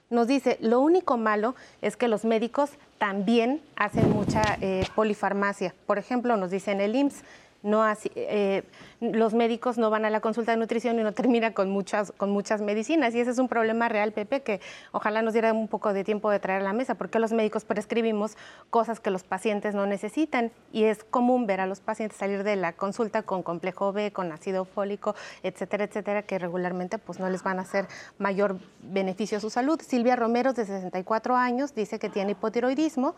nos dice, lo único malo es que los médicos también hacen mucha eh, polifarmacia. Por ejemplo, nos dicen el IMSS, no así, eh, los médicos no van a la consulta de nutrición y no termina con muchas, con muchas medicinas. Y ese es un problema real, Pepe, que ojalá nos diera un poco de tiempo de traer a la mesa, porque los médicos prescribimos cosas que los pacientes no necesitan. Y es común ver a los pacientes salir de la consulta con complejo B, con ácido fólico, etcétera, etcétera, que regularmente pues, no les van a hacer mayor beneficio a su salud. Silvia Romero, de 64 años, dice que tiene hipotiroidismo.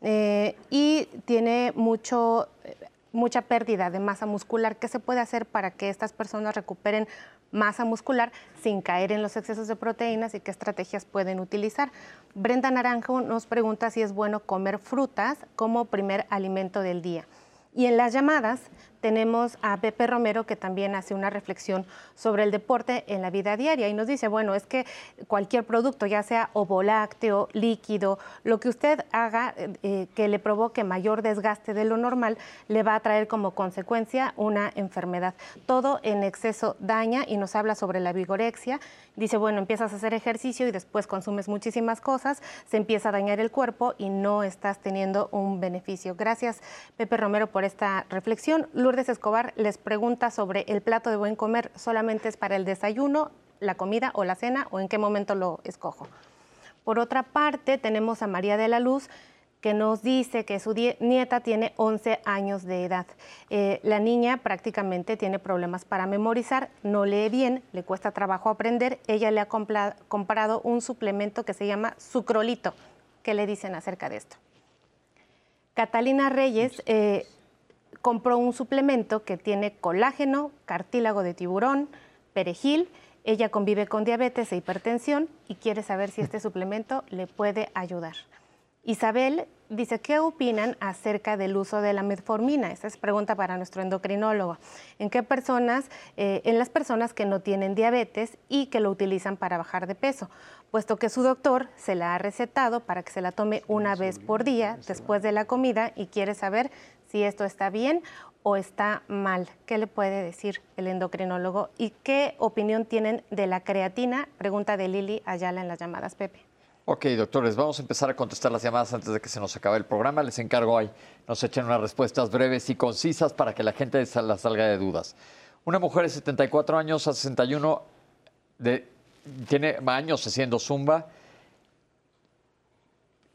Eh, y tiene mucho mucha pérdida de masa muscular. ¿Qué se puede hacer para que estas personas recuperen masa muscular sin caer en los excesos de proteínas y qué estrategias pueden utilizar? Brenda Naranjo nos pregunta si es bueno comer frutas como primer alimento del día. Y en las llamadas tenemos a Pepe Romero que también hace una reflexión sobre el deporte en la vida diaria y nos dice, bueno, es que cualquier producto, ya sea ovolácteo, líquido, lo que usted haga eh, que le provoque mayor desgaste de lo normal, le va a traer como consecuencia una enfermedad. Todo en exceso daña y nos habla sobre la vigorexia. Dice, bueno, empiezas a hacer ejercicio y después consumes muchísimas cosas, se empieza a dañar el cuerpo y no estás teniendo un beneficio. Gracias, Pepe Romero, por esta reflexión. Lourdes Escobar les pregunta sobre el plato de buen comer, ¿solamente es para el desayuno, la comida o la cena o en qué momento lo escojo? Por otra parte, tenemos a María de la Luz que nos dice que su nieta tiene 11 años de edad. Eh, la niña prácticamente tiene problemas para memorizar, no lee bien, le cuesta trabajo aprender. Ella le ha comprado un suplemento que se llama sucrolito. ¿Qué le dicen acerca de esto? Catalina Reyes eh, compró un suplemento que tiene colágeno, cartílago de tiburón, perejil. Ella convive con diabetes e hipertensión y quiere saber si este suplemento le puede ayudar. Isabel dice, ¿qué opinan acerca del uso de la metformina? Esta es pregunta para nuestro endocrinólogo. ¿En qué personas? Eh, en las personas que no tienen diabetes y que lo utilizan para bajar de peso, puesto que su doctor se la ha recetado para que se la tome una vez por día después de la comida y quiere saber si esto está bien o está mal? ¿Qué le puede decir el endocrinólogo? ¿Y qué opinión tienen de la creatina? Pregunta de Lili Ayala en las llamadas, Pepe. Ok, doctores, vamos a empezar a contestar las llamadas antes de que se nos acabe el programa. Les encargo ahí, nos echen unas respuestas breves y concisas para que la gente la salga de dudas. Una mujer de 74 años a 61 de, tiene años haciendo zumba.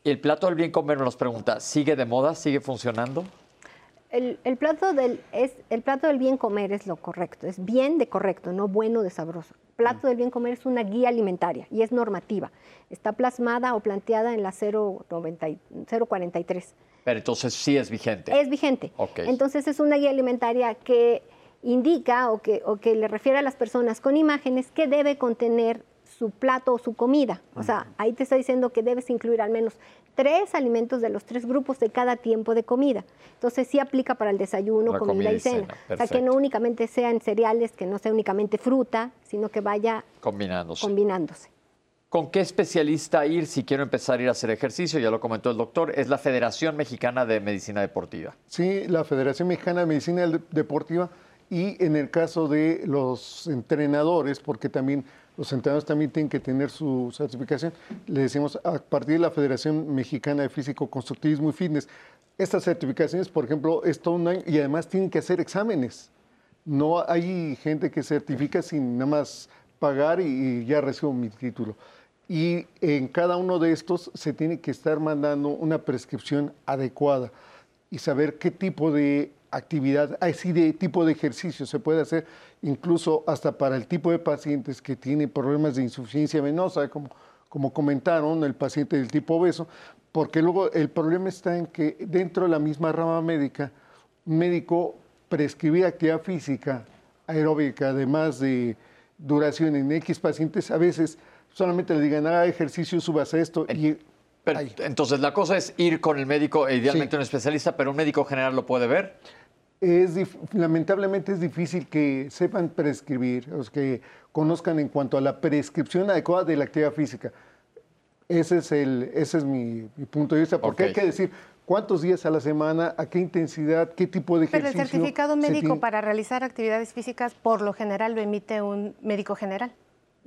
Y el plato del bien comer nos pregunta, ¿sigue de moda? ¿Sigue funcionando? El, plato del, es, el plato del bien comer es lo correcto, es bien de correcto, no bueno de sabroso. El plato del bien comer es una guía alimentaria y es normativa. Está plasmada o planteada en la 043. Pero entonces sí es vigente. Es vigente. Entonces es una guía alimentaria que indica o que, o que le refiere a las personas con imágenes que debe contener su plato o su comida. O sea, ahí te está diciendo que debes incluir al menos tres alimentos de los tres grupos de cada tiempo de comida. Entonces sí aplica para el desayuno, comida, y cena. O sea, que no únicamente sean cereales, que no sea únicamente fruta, sino que vaya combinándose. combinándose. ¿Con qué especialista ir si quiero empezar a ir a hacer ejercicio? Ya lo comentó el doctor, es la Federación Mexicana de Medicina Deportiva. Sí, la Federación Mexicana de Medicina Deportiva y en el caso de los entrenadores, porque también los entrenadores también tienen que tener su certificación. Le decimos a partir de la Federación Mexicana de Físico, Constructivismo y Fitness. Estas certificaciones, por ejemplo, es todo un año y además tienen que hacer exámenes. No hay gente que certifica sin nada más pagar y, ya recibo mi título. Y en cada uno de estos se tiene que estar mandando una prescripción adecuada y saber qué tipo de actividad, así de tipo de ejercicio se puede hacer incluso hasta para el tipo de pacientes que tienen problemas de insuficiencia venosa, como, como comentaron, el paciente del tipo obeso, porque luego el problema está en que dentro de la misma rama médica, un médico prescribir actividad física aeróbica de más de duración en X pacientes, a veces solamente le digan, haga ejercicio, subas esto y... entonces la cosa es ir con el médico, idealmente un especialista, pero un médico general lo puede ver es lamentablemente es difícil que sepan prescribir, o que conozcan en cuanto a la prescripción adecuada de la actividad física. Ese es, el, ese es mi, punto de vista, porque hay que decir cuántos días a la semana, a qué intensidad, qué tipo de ejercicio. Pero el certificado médico para realizar actividades físicas, por lo general, lo emite un médico general.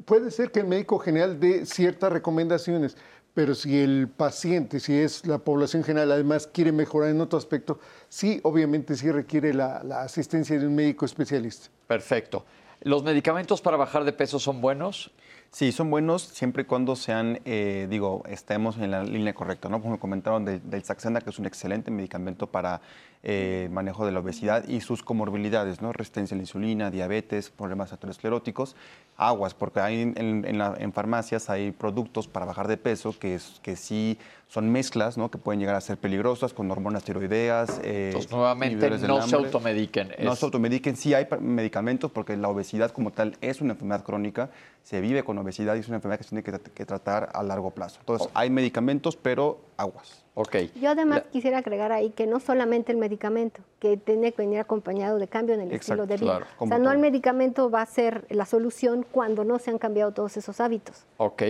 Puede ser que el médico general dé ciertas recomendaciones, pero si el paciente, si es la población general, además quiere mejorar en otro aspecto, sí, obviamente sí requiere la, asistencia de un médico especialista. Perfecto. ¿Los medicamentos para bajar de peso son buenos? Sí, son buenos siempre y cuando sean, eh, digo, estemos en la línea correcta, ¿no? Como comentaron del Saxenda, que es un excelente medicamento para eh, manejo de la obesidad y sus comorbilidades, ¿no? Resistencia a la insulina, diabetes, problemas ateroscleróticos aguas, porque hay en, farmacias hay productos para bajar de peso que, es, que sí son mezclas, ¿no? que pueden llegar a ser peligrosas con hormonas tiroideas. Eh, Entonces, nuevamente, no se automediquen. No se automediquen, sí hay medicamentos, porque la obesidad como tal es una enfermedad crónica, se vive con obesidad y es una enfermedad que se tiene que, tratar a largo plazo. Entonces, hay medicamentos, pero aguas. Okay. Yo además quisiera agregar ahí que no solamente el medicamento, que tiene que venir acompañado de cambio en el estilo de vida. o sea, no el medicamento va a ser la solución cuando no se han cambiado todos esos hábitos. Ok.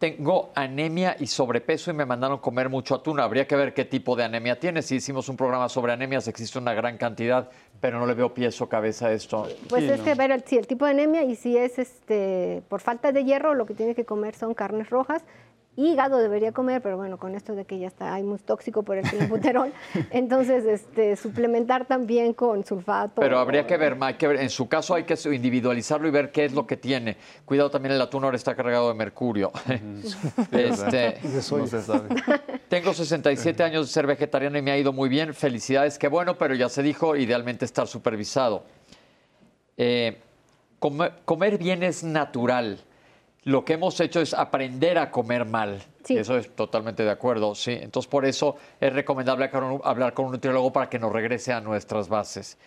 Tengo anemia y sobrepeso y me mandaron comer mucho atún. Habría que ver qué tipo de anemia tiene. Si hicimos un programa sobre anemias, existe una gran cantidad, pero no le veo pies o cabeza a esto. Pues es que ver el, el tipo de anemia y si es este por falta de hierro, lo que tiene que comer son carnes rojas hígado debería comer, pero bueno, con esto de que ya está hay muy tóxico por el clenbuterol, entonces este, suplementar también con sulfato. Pero habría que ver, que ver, en su caso hay que individualizarlo y ver qué es lo que tiene. Cuidado también el atún ahora está cargado de mercurio. este, no se sabe. Tengo 67 años de ser vegetariano y me ha ido muy bien. Felicidades, qué bueno, pero ya se dijo, idealmente estar supervisado. Eh, comer bien es natural lo que hemos hecho es aprender a comer mal. Sí. Eso es totalmente de acuerdo, sí. Entonces, por eso es recomendable hablar con un nutriólogo para que nos regrese a nuestras bases.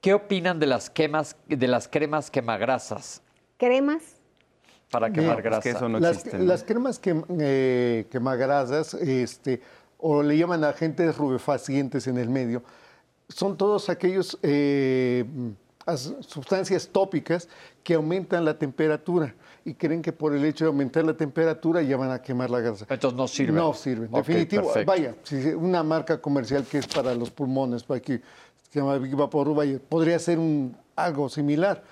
¿Qué opinan de las, quemas, de las cremas quemagrasas? ¿Cremas? Para quemar grasa. eso no las, las, cremas que, eh, quemagrasas, este, o le llaman agentes rubefacientes en el medio, son todos aquellos eh, sustancias tópicas que aumentan la temperatura y creen que por el hecho de aumentar la temperatura ya van a quemar la grasa. Entonces no sirven. No sirven. Definitivo, vaya, una marca comercial que es para los pulmones, para que, se llama Big podría ser un, algo similar.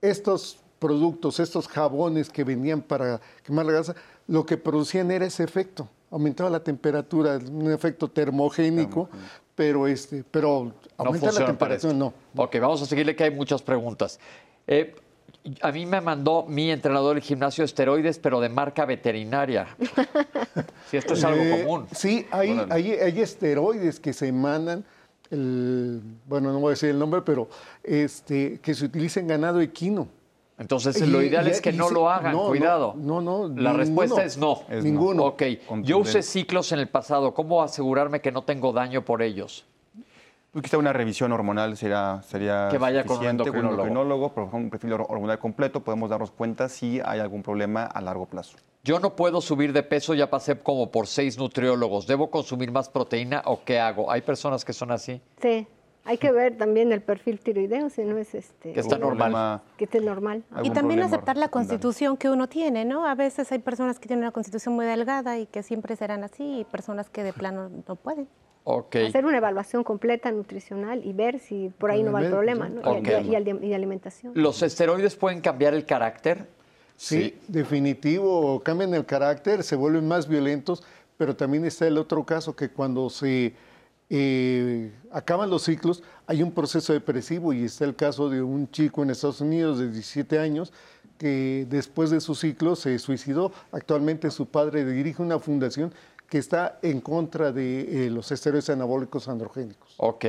Estos productos, estos jabones que venían para quemar la grasa, lo que producían era ese efecto, aumentaba la temperatura, un efecto termogénico, pero este, pero aumenta la funciona, temperatura, no. Ok, vamos a seguirle que hay muchas preguntas. Eh, a mí me mandó mi entrenador del gimnasio esteroides, pero de marca veterinaria. Si esto es algo Eh, común. Sí, hay, hay, hay esteroides que se emanan, el, bueno, no voy a decir el nombre, pero este, que se utiliza en ganado equino. Entonces, Y- lo ideal y- es que no se- lo hagan, no, no, cuidado. No, no, La ninguno. respuesta es no. Es no. ninguno. Ok, yo usé ciclos en el pasado. ¿Cómo asegurarme que no tengo daño por ellos? Pues quizá una revisión hormonal sería, sería Que vaya con un suficiente, endocrinólogo. endocrinólogo, por un perfil hor- hormonal completo, podemos darnos cuenta si hay algún problema a largo plazo. Yo no puedo subir de peso, ya pasé como por seis nutriólogos. ¿Debo consumir más proteína o qué hago? Hay personas que son así. Sí, hay que ver también el perfil tiroideo, si no es este. Que está ¿Algún normal. problema- Que esté normal. Y también aceptar la constitución que uno tiene, ¿no? A veces hay personas que tienen una constitución muy delgada y que siempre serán así, y personas que de plano no pueden. Ok. Hacer una evaluación completa nutricional y ver si por ahí no va el problema, sí. ¿no? Ok. Y, y- y y alimentación. ¿Los esteroides pueden cambiar el carácter? Sí, definitivo, cambian el carácter, se vuelven más violentos, pero también está el otro caso que cuando se eh, acaban los ciclos hay un proceso depresivo y está el caso de un chico en Estados Unidos de 17 años que después de su ciclo se suicidó. Actualmente su padre dirige una fundación que está en contra de eh, los esteroides anabólicos androgénicos. Ok.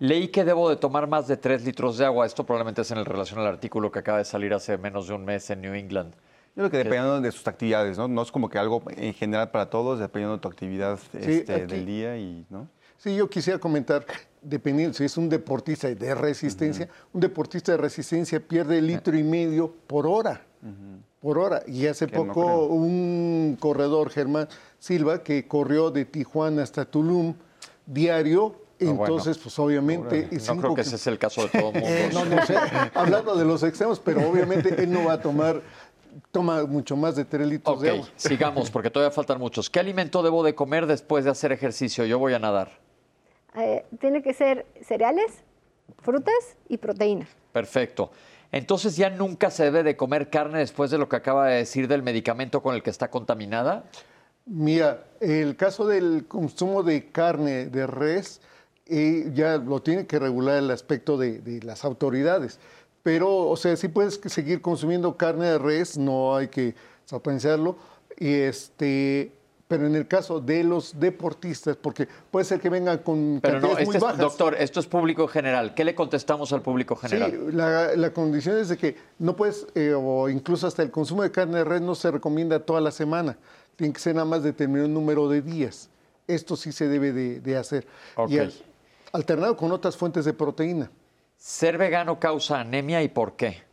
Leí que debo de tomar más de 3 litros de agua. Esto probablemente es en relación al artículo que acaba de salir hace menos de un mes en New England. Yo creo que dependiendo de sus actividades, ¿no? No es como que algo en general para todos, dependiendo de tu actividad este, del día y, ¿no? Sí, yo quisiera comentar, dependiendo si es un deportista de resistencia, un deportista de resistencia pierde litro y medio por hora. Por hora. Y hace Que poco un corredor, Germán Silva, que corrió de Tijuana hasta Tulum diario. Ah, bueno. Entonces, pues obviamente. No cinco creo que ese es el caso de todo mundo. Eh, no, no sé, hablando de los extremos, pero obviamente él no va a tomar, toma mucho más de 3 litros de agua. sigamos, porque todavía faltan muchos. ¿Qué alimento debo de comer después de hacer ejercicio? Yo voy a nadar. Eh, tiene que ser cereales, frutas y proteína. Perfecto. Entonces ya nunca se debe de comer carne después de lo que acaba de decir del medicamento con el que está contaminada. Mira, el caso del consumo de carne de res eh, ya lo tiene que regular el aspecto de, de las autoridades. Pero, o sea, sí puedes seguir consumiendo carne de res, no hay que satanizarlo. Y este, pero en el caso de los deportistas, porque puede ser que vengan con Pero no, este muy es, bajas. doctor, esto es público general. ¿Qué le contestamos al público general? Sí, la, la condición es de que no puedes, eh, o incluso hasta el consumo de carne de res no se recomienda toda la semana. Tiene que ser nada más determinado número de días. Esto sí se debe de, de hacer. Y Ok. al- alternado con otras fuentes de proteína. ¿Ser vegano causa anemia y por qué?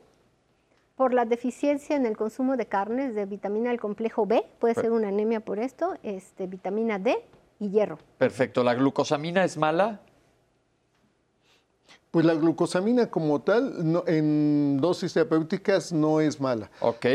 Por la deficiencia en el consumo de carnes de vitamina del complejo B, puede ser una anemia por esto, este, vitamina D y hierro. Perfecto. ¿La glucosamina es mala? Pues la glucosamina como tal, no- en dosis terapéuticas no es mala. Ok.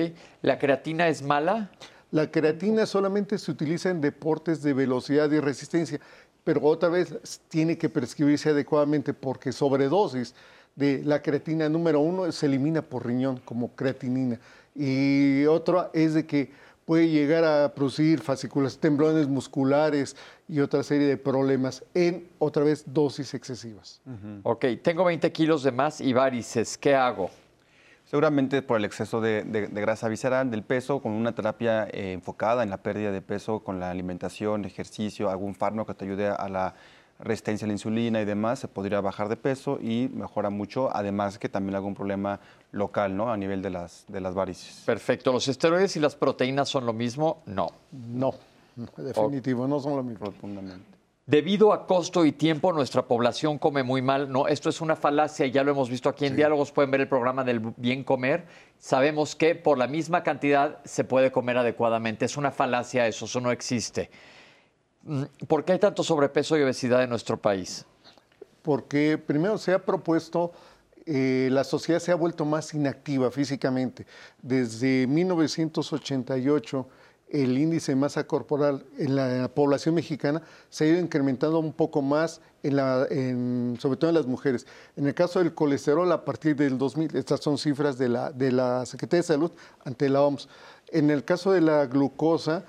¿La creatina es mala? La creatina solamente se utiliza en deportes de velocidad y resistencia, pero otra vez tiene que prescribirse adecuadamente porque sobredosis de la creatina número uno se elimina por riñón como creatinina. Y otra es de que puede llegar a producir fascículas, temblones musculares y otra serie de problemas en otra vez dosis excesivas. Ok. Tengo 20 kilos de más y varices. ¿Qué hago? Seguramente por el exceso de, de- de grasa visceral, del peso, con una terapia eh, enfocada en la pérdida de peso, con la alimentación, ejercicio, algún fármaco que te ayude a la resistencia a la insulina y demás, se podría bajar de peso y mejora mucho, además que también algún problema local, ¿no? A nivel de las, de las varices. Perfecto. ¿Los esteroides y las proteínas son lo mismo? No. No, definitivo, no son lo mismo. Rotundamente. Debido a costo y tiempo, nuestra población come muy mal. No, esto es una falacia y ya lo hemos visto aquí en Diálogos. Pueden ver el programa del bien comer. Sabemos que por la misma cantidad se puede comer adecuadamente. Es una falacia eso, eso no existe. Mm, ¿Por qué hay tanto sobrepeso y obesidad en nuestro país? porque primero se ha propuesto, eh, la sociedad se ha vuelto más inactiva físicamente. Desde 1988 el índice de masa corporal en la población mexicana se ha ido incrementando un poco más, en la, sobre todo en las mujeres. En el caso del colesterol, a partir del 2000, estas son cifras de la, de la Secretaría de Salud ante la OMS. En el caso de la glucosa,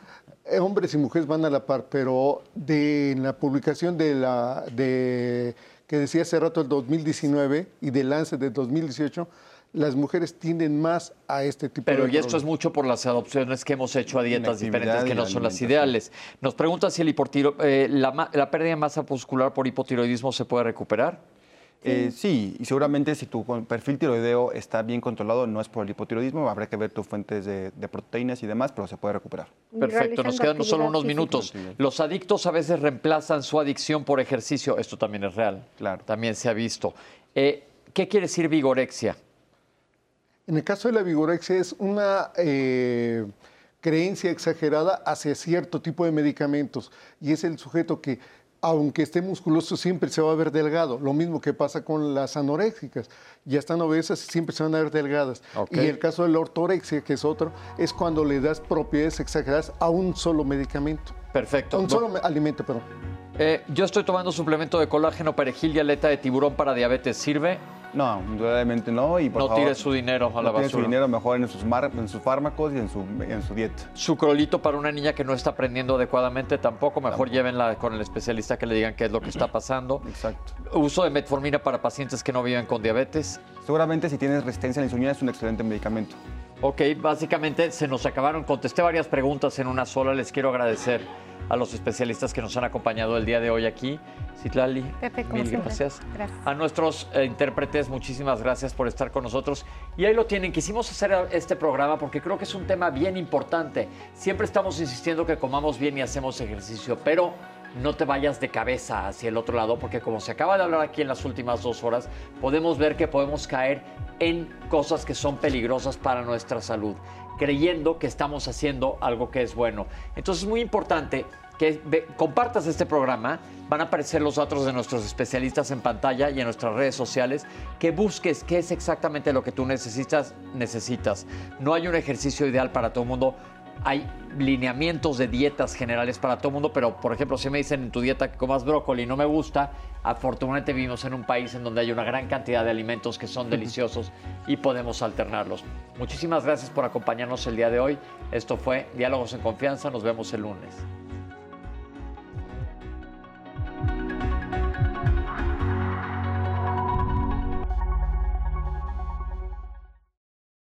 hombres y mujeres van a la par, pero de, en la publicación de la, de, que decía hace rato el 2019 y de Lance de 2018, las mujeres tienden más a este tipo Pero de Pero y esto es mucho por las adopciones que hemos hecho a dietas diferentes que no son las ideales. Nos pregunta si el eh, la, la, pérdida de masa muscular por hipotiroidismo se puede recuperar. Eh, sí, y seguramente si tu perfil tiroideo está bien controlado, no es por el hipotiroidismo, habrá que ver tus fuentes de, proteínas y demás, pero se puede recuperar. Perfecto, nos quedan solo unos minutos. Los adictos a veces reemplazan su adicción por ejercicio, esto también es real, claro. también se ha visto. Eh, ¿Qué quiere decir vigorexia? En el caso de la vigorexia es una eh, creencia exagerada hacia cierto tipo de medicamentos y es el sujeto que aunque esté musculoso siempre se va a ver delgado, lo mismo que pasa con las anoréxicas, ya están obesas y siempre se van a ver delgadas. Y el caso de la ortorexia, que es otro, es cuando le das propiedades exageradas a un solo medicamento. Perfecto. A un solo alimento, perdón. Eh, yo estoy tomando suplemento de colágeno, perejil y aleta de tiburón para diabetes. ¿Sirve? No, indudablemente no. Y no tire su dinero a la basura. su dinero mejor en sus, en sus fármacos y en su, en su dieta. Sucrolito para una niña que no está aprendiendo adecuadamente tampoco. Mejor llévenla con el especialista que le digan qué es lo que está pasando. Exacto. Uso de metformina para pacientes que no viven con diabetes. Seguramente si tienes resistencia a la insulina es un excelente medicamento. Ok, básicamente se nos acabaron. Contesté varias preguntas en una sola. Les quiero agradecer a los especialistas que nos han acompañado el día de hoy aquí. Citlali, mil gracias. gracias. A nuestros eh, intérpretes, muchísimas gracias por estar con nosotros. Y ahí lo tienen, quisimos hacer este programa porque creo que es un tema bien importante. Siempre estamos insistiendo que comamos bien y hacemos ejercicio, pero no te vayas de cabeza hacia el otro lado, porque como se acaba de hablar aquí en las últimas dos horas, podemos ver que podemos caer en cosas que son peligrosas para nuestra salud creyendo que estamos haciendo algo que es bueno. Entonces es muy importante que compartas este programa. Van a aparecer los datos de nuestros especialistas en pantalla y en nuestras redes sociales. Que busques qué es exactamente lo que tú necesitas. Necesitas. No hay un ejercicio ideal para todo el mundo hay lineamientos de dietas generales para todo el mundo, pero por ejemplo, si me dicen en tu dieta que comas brócoli y no me gusta, afortunadamente vivimos en un país en donde hay una gran cantidad de alimentos que son deliciosos y podemos alternarlos. Muchísimas gracias por acompañarnos el día de hoy. Esto fue Diálogos en Confianza. Nos vemos el lunes.